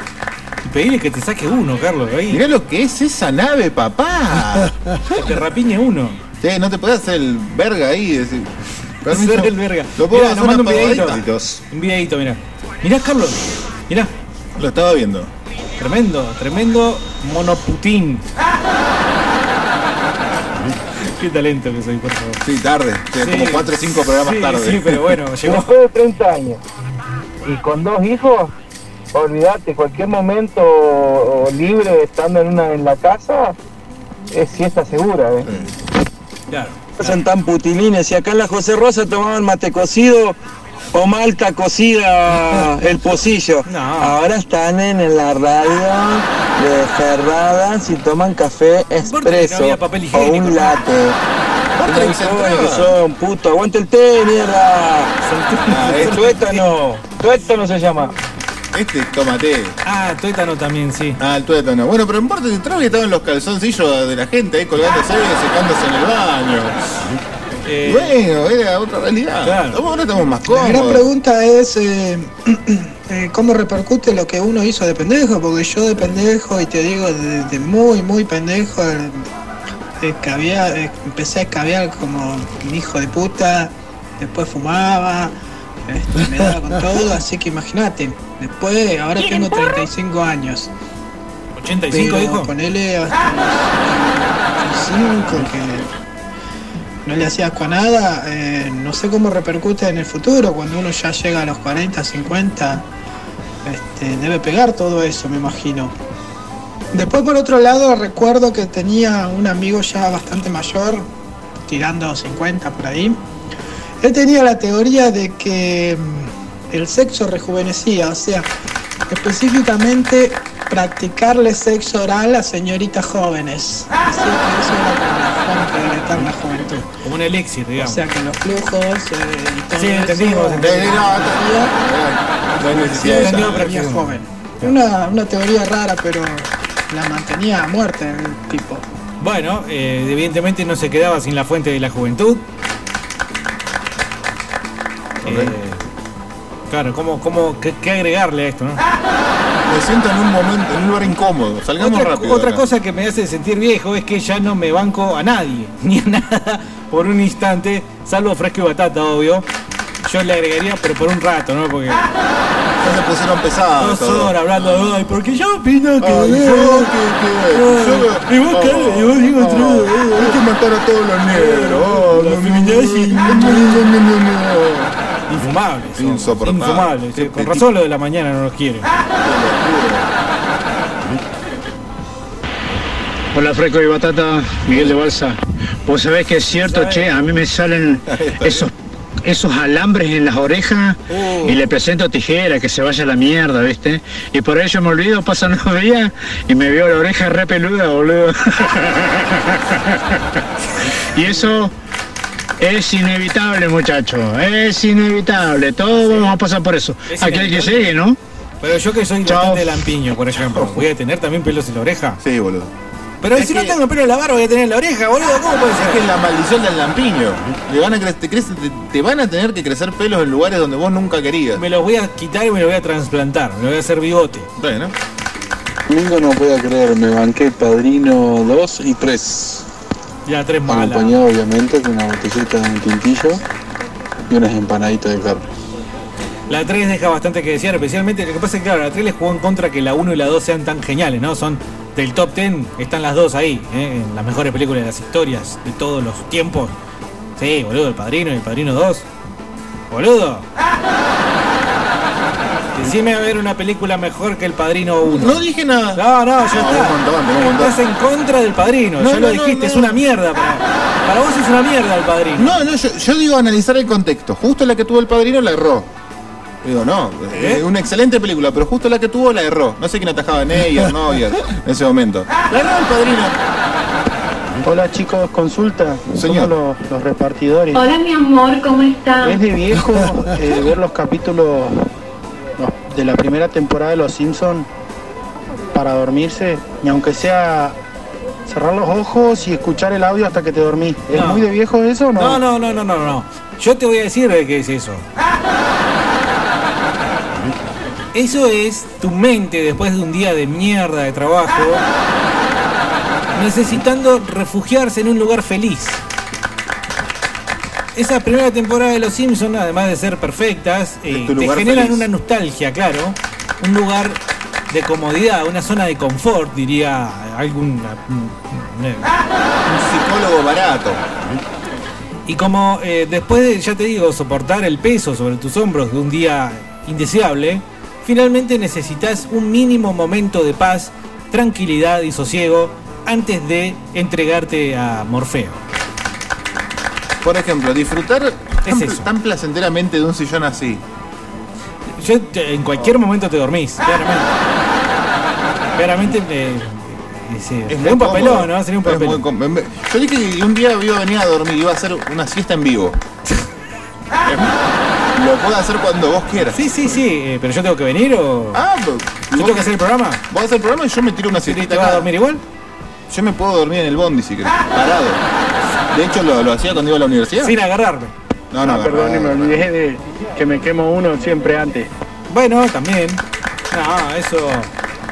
S5: Pedile que te saque uno, Carlos. Ahí.
S7: Mirá lo que es esa nave, papá.
S5: que te rapiñe uno.
S7: Sí, no te podés hacer el verga ahí. Decir, permiso.
S5: Ser el verga.
S7: Lo puedo
S5: Mirá,
S7: hacer
S5: nos manda
S7: una
S5: un videito. Un videito, mirá. Mirá, Carlos. Mirá.
S7: Lo estaba viendo.
S5: Tremendo, tremendo monoputín. Qué talento que soy, por favor.
S7: Sí, tarde. Sí, como cuatro o cinco programas
S5: sí,
S7: tarde.
S5: Sí, pero bueno, llegó.
S13: Después de 30 años y con dos hijos, olvídate, cualquier momento libre estando en una en la casa, es siesta segura. ¿eh?
S5: Claro.
S19: Son tan putilines y acá en la José Rosa tomaban mate cocido o malta cocida el pocillo. Ahora están en la radio de Ferradas y toman café expreso o un latte. Son, puto, aguante el té, mierda. Tuétano, tuétano se llama.
S7: Este, tómate.
S5: Ah, tuétano también, sí.
S7: Ah, el tuétano. Bueno, pero en parte de Travis estaban los calzoncillos de la gente ahí colgándose y secándose en el baño.
S5: Eh,
S7: bueno, era otra realidad.
S5: Claro.
S7: Ahora estamos más
S11: La gran
S7: cómodos.
S11: pregunta es eh, eh, cómo repercute lo que uno hizo de pendejo, porque yo de pendejo, y te digo, de, de muy, muy pendejo, eh, empecé a escabiar como un hijo de puta, después fumaba, este, me daba con todo, así que imagínate, después, ahora tengo 35 años.
S5: 85
S11: pero
S5: dijo.
S11: ponele hasta los 85 que no le hacía asco a nada, eh, no sé cómo repercute en el futuro, cuando uno ya llega a los 40, 50, este, debe pegar todo eso, me imagino. Después por otro lado recuerdo que tenía un amigo ya bastante mayor, tirando 50 por ahí. Él tenía la teoría de que mm, el sexo rejuvenecía, o sea, específicamente practicarle sexo oral a señoritas jóvenes. Decía que eso era como la fuente de la juventud.
S5: Como un elixir,
S11: O
S5: digamos.
S11: sea que los flujos eh, y todo
S5: Sí, entendimos,
S11: joven. Una, una teoría rara, pero la mantenía a muerte el tipo.
S5: Bueno, eh, evidentemente no se quedaba sin la fuente de la juventud. Eh, claro, ¿cómo, cómo, qué, qué agregarle a esto? ¿no?
S7: Me siento en un momento, en un lugar incómodo. Salgamos
S5: Otra,
S7: rápido.
S5: otra
S7: acá.
S5: cosa que me hace sentir viejo es que ya no me banco a nadie, ni a nada por un instante, salvo fresco y batata, obvio. Yo le agregaría, pero por un rato, ¿no? Porque
S7: Ya se pusieron pesados.
S5: dos
S7: todo.
S5: horas hablando de ay, porque yo opino que.
S7: Ay, yo, que, que, yo-
S5: y vos,
S7: Oh,
S5: y vos, Diego,
S7: oh, Hay que matar a todos los negros. Oh,
S5: La Infumables. son,
S7: Insoportable.
S5: Infumables.
S7: Qué
S5: sí, Con razón lo de la mañana no los quieren.
S15: Hola Freco y Batata, Miguel de Balsa. Vos sabés que es cierto, che, a mí me salen esos esos alambres en las orejas y le presento tijera, que se vaya a la mierda, ¿viste? Y por ello me olvido, pasan los días y me veo la oreja re peluda, boludo. y eso es inevitable, muchacho, es inevitable, todos vamos a pasar por eso.
S5: Es
S15: Aquel que llegue, ¿no?
S5: Pero yo que soy
S15: Chao.
S5: bastante lampiño, por ejemplo, voy a tener también pelos en la oreja.
S7: Sí, boludo.
S5: Pero
S7: Es
S5: si
S7: que-
S5: no tengo pelo en la barba, voy a tener en la oreja, boludo. ¿Cómo puede
S7: Es
S5: ser?
S7: que es la maldición del lampiño. Le van a cre- te, crece- te- te van a tener que crecer pelos en lugares donde vos nunca querías.
S5: Me los voy a quitar y me los voy a trasplantar. Me lo voy a hacer bigote.
S7: Bueno.
S12: Domingo no podía creer, me banqué Padrino 2 y 3.
S5: Ya, tres malas.
S12: Acompañado obviamente con una botellita de un tintillo y unas empanaditas de carne.
S5: La 3 deja bastante que desear, especialmente lo que pasa es que, claro, la 3 les jugó en contra que la 1 y la 2 sean tan geniales, ¿no? Son del top 10, están las dos ahí, ¿eh? en las mejores películas de las historias de todos los tiempos. Sí, boludo, el padrino y el padrino 2. Boludo. Decime a ver una película mejor que el padrino 1.
S7: No dije nada.
S5: No, no, ya
S7: No,
S5: está.
S7: montón, un montón.
S5: Estás en contra del padrino,
S7: No,
S5: ya lo
S7: no, no,
S5: dijiste,
S7: no.
S5: es una mierda para, para vos es una mierda el padrino.
S7: No, no, yo, yo digo analizar el contexto. Justo la que tuvo el padrino la erró. Digo, no,
S5: ¿Eh?
S7: es una excelente película, pero justo la que tuvo la erró. No sé quién atajaba Neyer, Neuer en ese momento. La erró el padrino.
S11: Hola chicos, consulta.
S7: Señor.
S11: Somos los, los repartidores.
S6: Hola mi amor, ¿cómo estás?
S11: Es de viejo eh, ver los capítulos los- de la primera temporada de Los Simpsons para dormirse, y aunque sea cerrar los ojos y escuchar el audio hasta que te dormís. ¿Es
S5: No.
S11: muy de viejo eso o no?
S5: No, no, no, no, no, no. Yo te voy a decir de qué es eso. Eso es tu mente después de un día de mierda de trabajo, necesitando refugiarse en un lugar feliz. Esa primera temporada de Los Simpsons, además de ser perfectas, eh, te generan
S7: feliz.
S5: una nostalgia, claro. Un lugar de comodidad, una zona de confort, diría algún... Un
S7: psicólogo barato.
S5: Y como eh, después de, ya te digo, soportar el peso sobre tus hombros de un día indeseable, finalmente necesitas un mínimo momento de paz, tranquilidad y sosiego antes de entregarte a Morfeo.
S7: Por ejemplo, disfrutar
S5: Es
S7: tan, placenteramente de un sillón así.
S5: Yo te- en cualquier momento te dormís, claramente. Claramente eh, eh, sí, sería
S7: muy
S5: un papelón,
S7: cómodo.
S5: ¿no? Sería un
S7: Es
S5: papelón.
S7: muy cómodo. Me- Yo dije que un día iba a venir a dormir, iba a hacer una siesta en vivo. Lo puedo hacer cuando vos quieras.
S5: Sí, sí, sí, eh, pero yo tengo que venir o.
S7: Ah, pues,
S5: ¿Yo tengo que hacer el programa?
S7: Vos haces el programa y yo me tiro una siestita
S5: ¿Te vas a
S7: acá.
S5: dormir igual?
S7: Yo me puedo dormir en el bondi si querés, parado. De hecho lo, lo hacía cuando iba a la universidad.
S5: Sin agarrarme.
S7: No, no,
S11: Ah, perdón, me olvidé de que me quemo uno siempre antes.
S5: Bueno, también. No, eso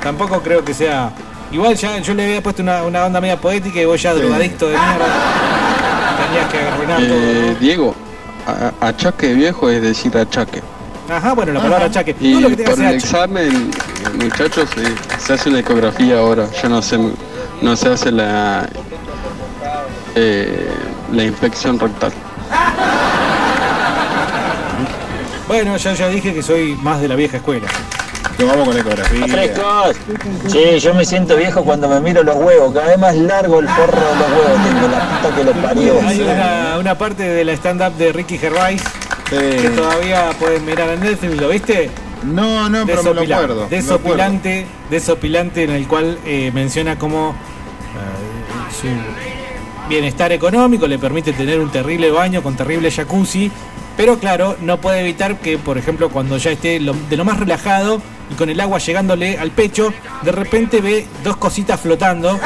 S5: tampoco creo que sea. Igual ya yo le había puesto una, una onda media poética y vos ya drogadicto de mierda. Tenías que arruinar
S12: Eh, Diego, a- achaque viejo es decir achaque.
S5: todo. Ajá, bueno, la palabra chaque.
S12: Y
S5: Todo lo que tenga
S12: por el examen, muchachos, eh, se hace la ecografía ahora, ya no se, no se hace la, eh, la inspección rectal.
S5: Bueno, ya, ya dije que soy más de la vieja escuela.
S7: Nos vamos con la ecografía.
S20: Frescos. Sí, yo me siento viejo cuando me miro los huevos. Cada vez más largo el forro de los huevos. Tengo la puta que lo parió.
S5: Hay una, una parte de la stand-up de Ricky Gervais que todavía pueden mirar en Netflix, ¿lo viste?
S7: No, no, pero me lo acuerdo.
S5: Desopilante, desopilante en el cual eh, menciona cómo eh, bienestar económico le permite tener un terrible baño con terrible jacuzzi, pero claro, no puede evitar que, por ejemplo, cuando ya esté de lo más relajado y con el agua llegándole al pecho, de repente ve dos cositas flotando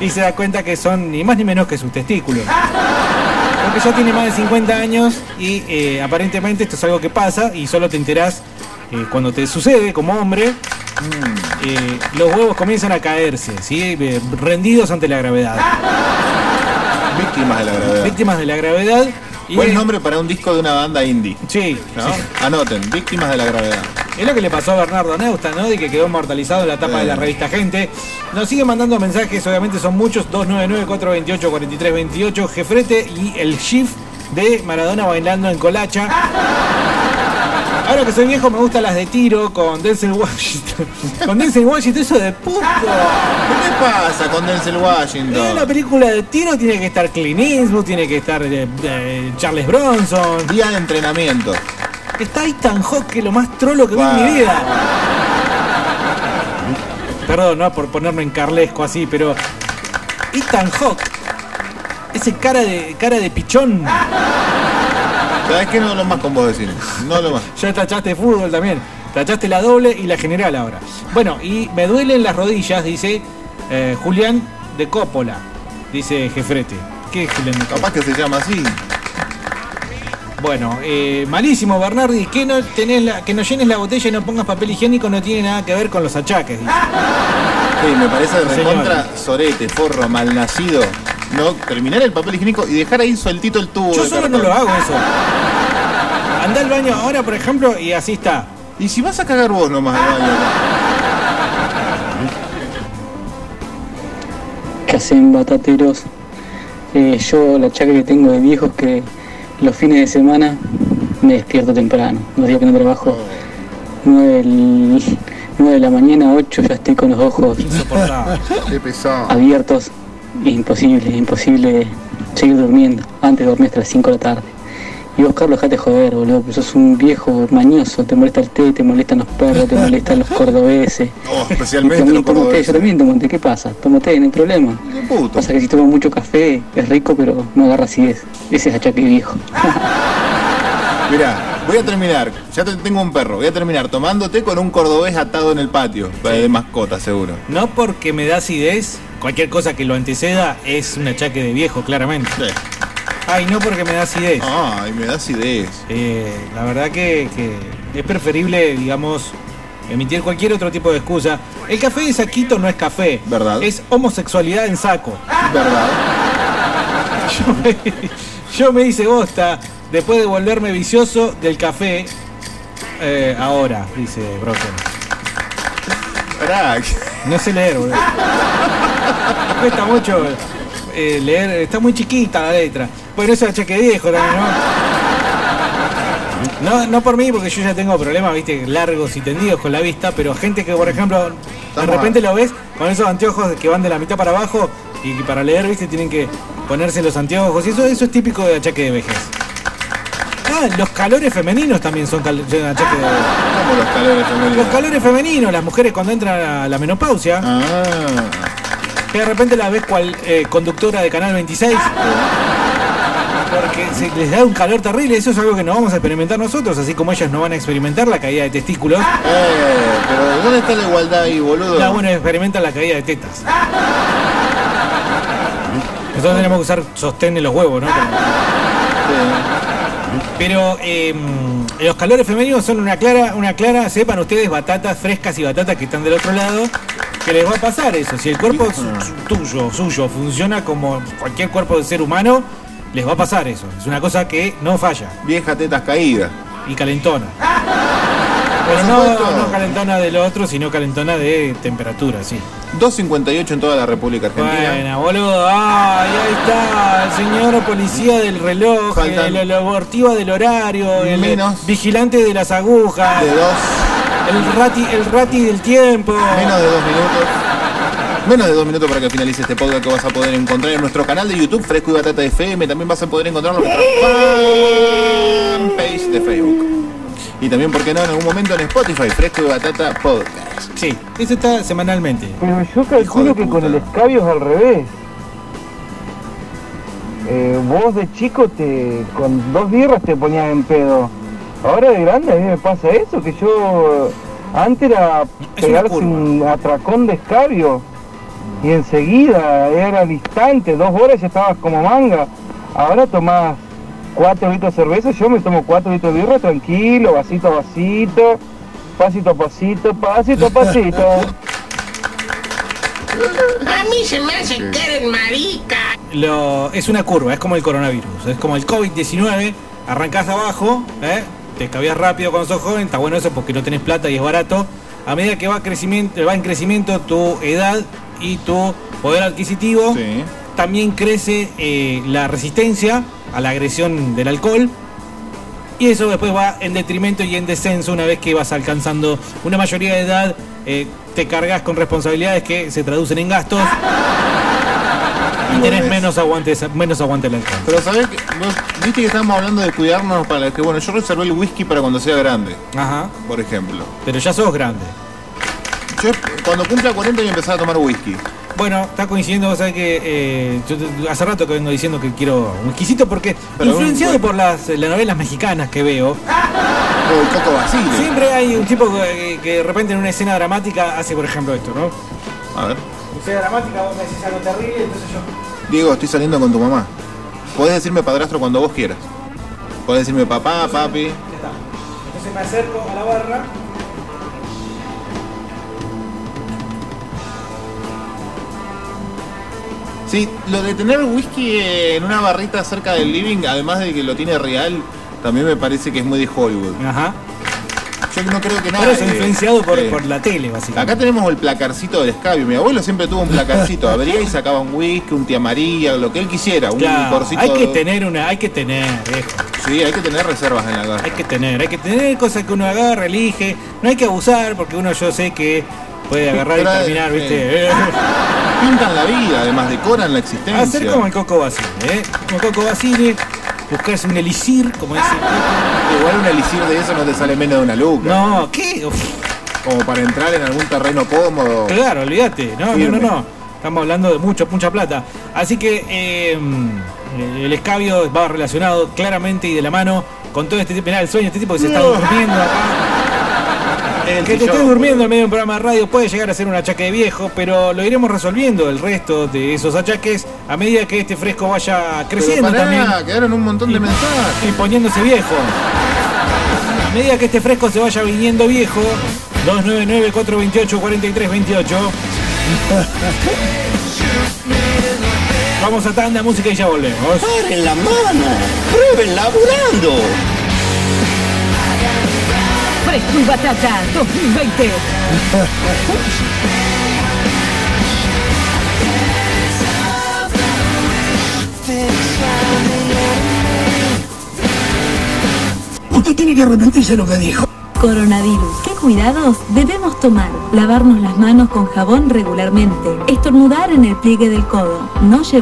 S5: y se da cuenta que son ni más ni menos que sus testículos. Porque ya tiene más de 50 años y eh, aparentemente esto es algo que pasa y solo te enterás eh, cuando te sucede como hombre. Eh, los huevos comienzan a caerse, ¿sí? Eh, rendidos ante la gravedad.
S7: Víctimas de la gravedad.
S5: Víctimas de la gravedad. Y
S7: Buen nombre para un disco de una banda indie.
S5: Sí,
S7: ¿no?
S5: sí.
S7: Anoten, Víctimas de la gravedad.
S5: Es lo que le pasó a Bernardo Neusta, ¿no? De que quedó inmortalizado en la tapa de la revista Gente. Nos sigue mandando mensajes, obviamente son muchos. 299-428-4328. Jefrete y el shift de Maradona bailando en Colacha. Ahora que soy viejo me gustan las de tiro con Denzel Washington. con Denzel Washington, eso de puto.
S7: ¿Qué pasa con Denzel
S5: En
S7: Washington?
S5: una película de tiro tiene que estar Clint Eastwood, tiene que estar eh, eh, Charles Bronson.
S7: Día de entrenamiento.
S5: Está Ethan Hawke, que es lo más trolo que vi en mi vida. Perdón, no por ponerme en carlesco así, pero Ethan Hawke, ese cara de cara de pichón.
S7: ¿Sabes qué? No hablo más con vos de cine. No hablo más.
S5: Ya tachaste fútbol también. Tachaste la doble y la general ahora. Bueno, y me duelen las rodillas, dice eh, Julián de Coppola. Dice Jefrete. ¿Qué es Julián de
S7: Capaz que se llama así.
S5: Bueno, eh, malísimo Bernardi, que no tenés la, que no llenes la botella y no pongas papel higiénico no tiene nada que ver con los achaques. dice.
S7: Sí, me parece recontra sorete, forro, malnacido. No, terminar el papel higiénico y dejar ahí sueltito el tubo.
S5: Yo
S7: de
S5: solo
S7: cartón.
S5: no lo hago eso. Anda al baño ahora, por ejemplo, y así está.
S7: Y si vas a cagar vos nomás al baño.
S21: que hacen batateros. Eh, yo la chaca que tengo de viejo es que los fines de semana me despierto temprano. Los días que no trabajo, 9, de la mañana, 8 ya estoy con los ojos
S7: Qué pesado.
S21: abiertos. Imposible, imposible seguir durmiendo. Antes dormí hasta las 5 de la tarde. Y vos, Carlos, dejate joder, boludo. Pues sos un viejo mañoso. Te molesta el té, te molestan los perros, te molestan los cordobeses.
S7: Oh, especialmente
S21: también
S7: los
S21: tomo té, yo también tomo té, ¿qué pasa? Tomo té, no hay problema. Pasa que si tomo mucho café, es rico, pero no agarra acidez. Ese es achaque viejo.
S7: Mirá, voy a terminar. Ya te- tengo un perro. Voy a terminar tomándote con un cordobés atado en el patio. De mascota, seguro.
S5: No porque me da acidez, cualquier cosa que lo anteceda es un achaque de viejo, claramente. Ay, no porque me da acidez.
S7: Ay, me da acidez.
S5: Eh, la verdad que, que es preferible, digamos, emitir cualquier otro tipo de excusa. El café de saquito no es café.
S7: ¿Verdad?
S5: Es homosexualidad en saco.
S7: ¿Verdad?
S5: Yo me, yo me hice bosta después de volverme vicioso del café. eh, ahora, dice Broken. No sé leer, boludo. Cuesta mucho eh, leer, está muy chiquita la letra. Bueno, eso es achaque viejo también, ¿no? No, no por mí, porque yo ya tengo problemas, viste, largos y tendidos con la vista, pero gente que, por ejemplo, de repente lo ves con esos anteojos que van de la mitad para abajo y para leer, viste, tienen que ponerse los anteojos y eso, eso es típico de achaque de vejez. Ah, los calores femeninos también son cal- achaque de
S7: ¿Cómo los calores femeninos?
S5: Los calores femeninos, las mujeres cuando entran a la menopausia.
S7: Ah.
S5: Que de repente la ves cual eh, conductora de Canal 26. Porque se les da un calor terrible, eso es algo que no vamos a experimentar nosotros, así como ellas no van a experimentar la caída de testículos.
S7: Eh, pero ¿dónde está la igualdad ahí, boludo?
S5: Ya bueno, experimentan la caída de tetas. Nosotros tenemos que usar sostén en los huevos, ¿no? Pero eh, los calores femeninos son una clara, una clara, sepan ustedes, batatas frescas y batatas que están del otro lado, que les va a pasar eso. Si el cuerpo su- su- tuyo, suyo, funciona como cualquier cuerpo de ser humano, les va a pasar eso. Es una cosa que no falla.
S7: Vieja tetas caídas.
S5: Y calentona. Pero no, no calentona del otro, sino calentona de temperatura, sí.
S7: 2.58 en toda la República Argentina.
S5: Buena, boludo. Ay, ahí está el señor policía del reloj,
S7: Faltan-
S5: el, el abortiva del horario, el
S7: Menos.
S5: vigilante de las agujas,
S7: De dos.
S5: El rati, el rati del tiempo.
S7: Menos de dos minutos. Menos de dos minutos para que finalice este podcast que vas a poder encontrar en nuestro canal de YouTube, Fresco y Batata FM. También vas a poder encontrarlo en nuestra fanpage de Facebook. Y también, ¿por qué no? En algún momento en Spotify, Fresco y Batata Podcast.
S5: Sí, eso está semanalmente.
S10: Pero yo calculo que con el escabio es al revés. Eh, vos de chico te con dos birras te ponías en pedo. Ahora de grande a mí me pasa eso, que yo antes era pegarse un atracón de escabio y enseguida era al instante, dos horas ya estabas como manga. Ahora tomás cuatro litros de cerveza, yo me tomo cuatro litros de birra tranquilo, vasito a vasito, pasito a pasito, pasito a pasito.
S1: A mí se me hace que eres marica.
S5: Lo, es una curva, es como el coronavirus, es como el COVID-19, arrancás abajo, ¿eh? Te escabías rápido cuando sos joven, está bueno eso porque no tenés plata y es barato. A medida que va, crecimiento, va en crecimiento tu edad y tu poder adquisitivo, también crece eh, la resistencia a la agresión del alcohol. y eso después va en detrimento y en descenso una vez que vas alcanzando una mayoría de edad, eh, te cargas con responsabilidades que se traducen en gastos y tenés menos aguante, menos aguante al alcance.
S7: Pero sabés que vos viste que estábamos hablando de cuidarnos para que bueno, yo reservé el whisky para cuando sea grande.
S5: Ajá.
S7: Por ejemplo.
S5: Pero ya sos grande.
S7: Yo cuando cumpla 40 voy a empezar a tomar whisky.
S5: Bueno, está coincidiendo, o sea que eh, yo hace rato que vengo diciendo que quiero un exquisito porque
S7: Pero
S5: influenciado
S7: un-
S5: por las, las novelas mexicanas que veo,
S7: Coco Basile.
S5: siempre hay un tipo que, que de repente en una escena dramática hace, por ejemplo, esto, ¿no?
S7: A ver.
S5: Escena dramática, vos me decís algo terrible, entonces yo...
S7: Diego, estoy saliendo con tu mamá. Podés decirme padrastro cuando vos quieras. Podés decirme papá, papi.
S5: Entonces me acerco a la barra.
S7: Sí, lo de tener whisky en una barrita cerca del living, además de que lo tiene real, también me parece que es muy de Hollywood.
S5: Ajá.
S7: Yo no creo que nada.
S5: Pero es influenciado por,
S7: eh,
S5: por la tele, básicamente.
S7: Acá tenemos el placarcito del escabio. Mi abuelo siempre tuvo un placarcito. Abría y sacaba un whisky, un tía María, lo que él quisiera. Un
S5: Claro,
S7: licorcito.
S5: hay que tener una, hay que tener, viejo.
S7: Sí, hay que tener reservas en la.
S5: Hay que tener, hay que tener cosas que uno agarra, elige. No hay que abusar porque uno yo sé que puede agarrar
S7: Pero,
S5: y terminar,
S7: eh,
S5: ¿viste?
S7: Pintan la vida, además decoran la existencia.
S5: Hacer como el Coco Basile, ¿eh? Como Coco Basile, buscarse un elixir, como dice.
S7: Igual un elixir de eso no te sale menos de una luca.
S5: No, ¿qué? Uf,
S7: Como para entrar en algún terreno cómodo.
S5: claro, olvídate. No, no,
S7: Firme.
S5: no, no. Estamos hablando de mucho, mucha plata. Así que eh, el escabio va relacionado claramente y de la mano con todo este tipo. Mirá, el sueño, este tipo que se está durmiendo acá.
S7: El
S5: Que te estés durmiendo en medio de un programa de radio puede llegar a ser un achaque de viejo, pero lo iremos resolviendo el resto de esos achaques a medida que este fresco vaya creciendo
S7: Pero pará,
S5: también
S7: quedaron un montón de mensajes.
S5: y poniéndose viejo. A medida que este fresco se vaya viniendo viejo, 299-428-4328. Vamos a tanda música y ya volvemos.
S17: ¡Paren la mano! ¡Prueben laburando!
S22: Fresco y Batata 2020.
S17: Usted tiene que arrepentirse de lo que dijo.
S23: Coronavirus. ¿Qué cuidados debemos tomar? Lavarnos las manos con jabón regularmente. Estornudar en el pliegue del codo. No llevar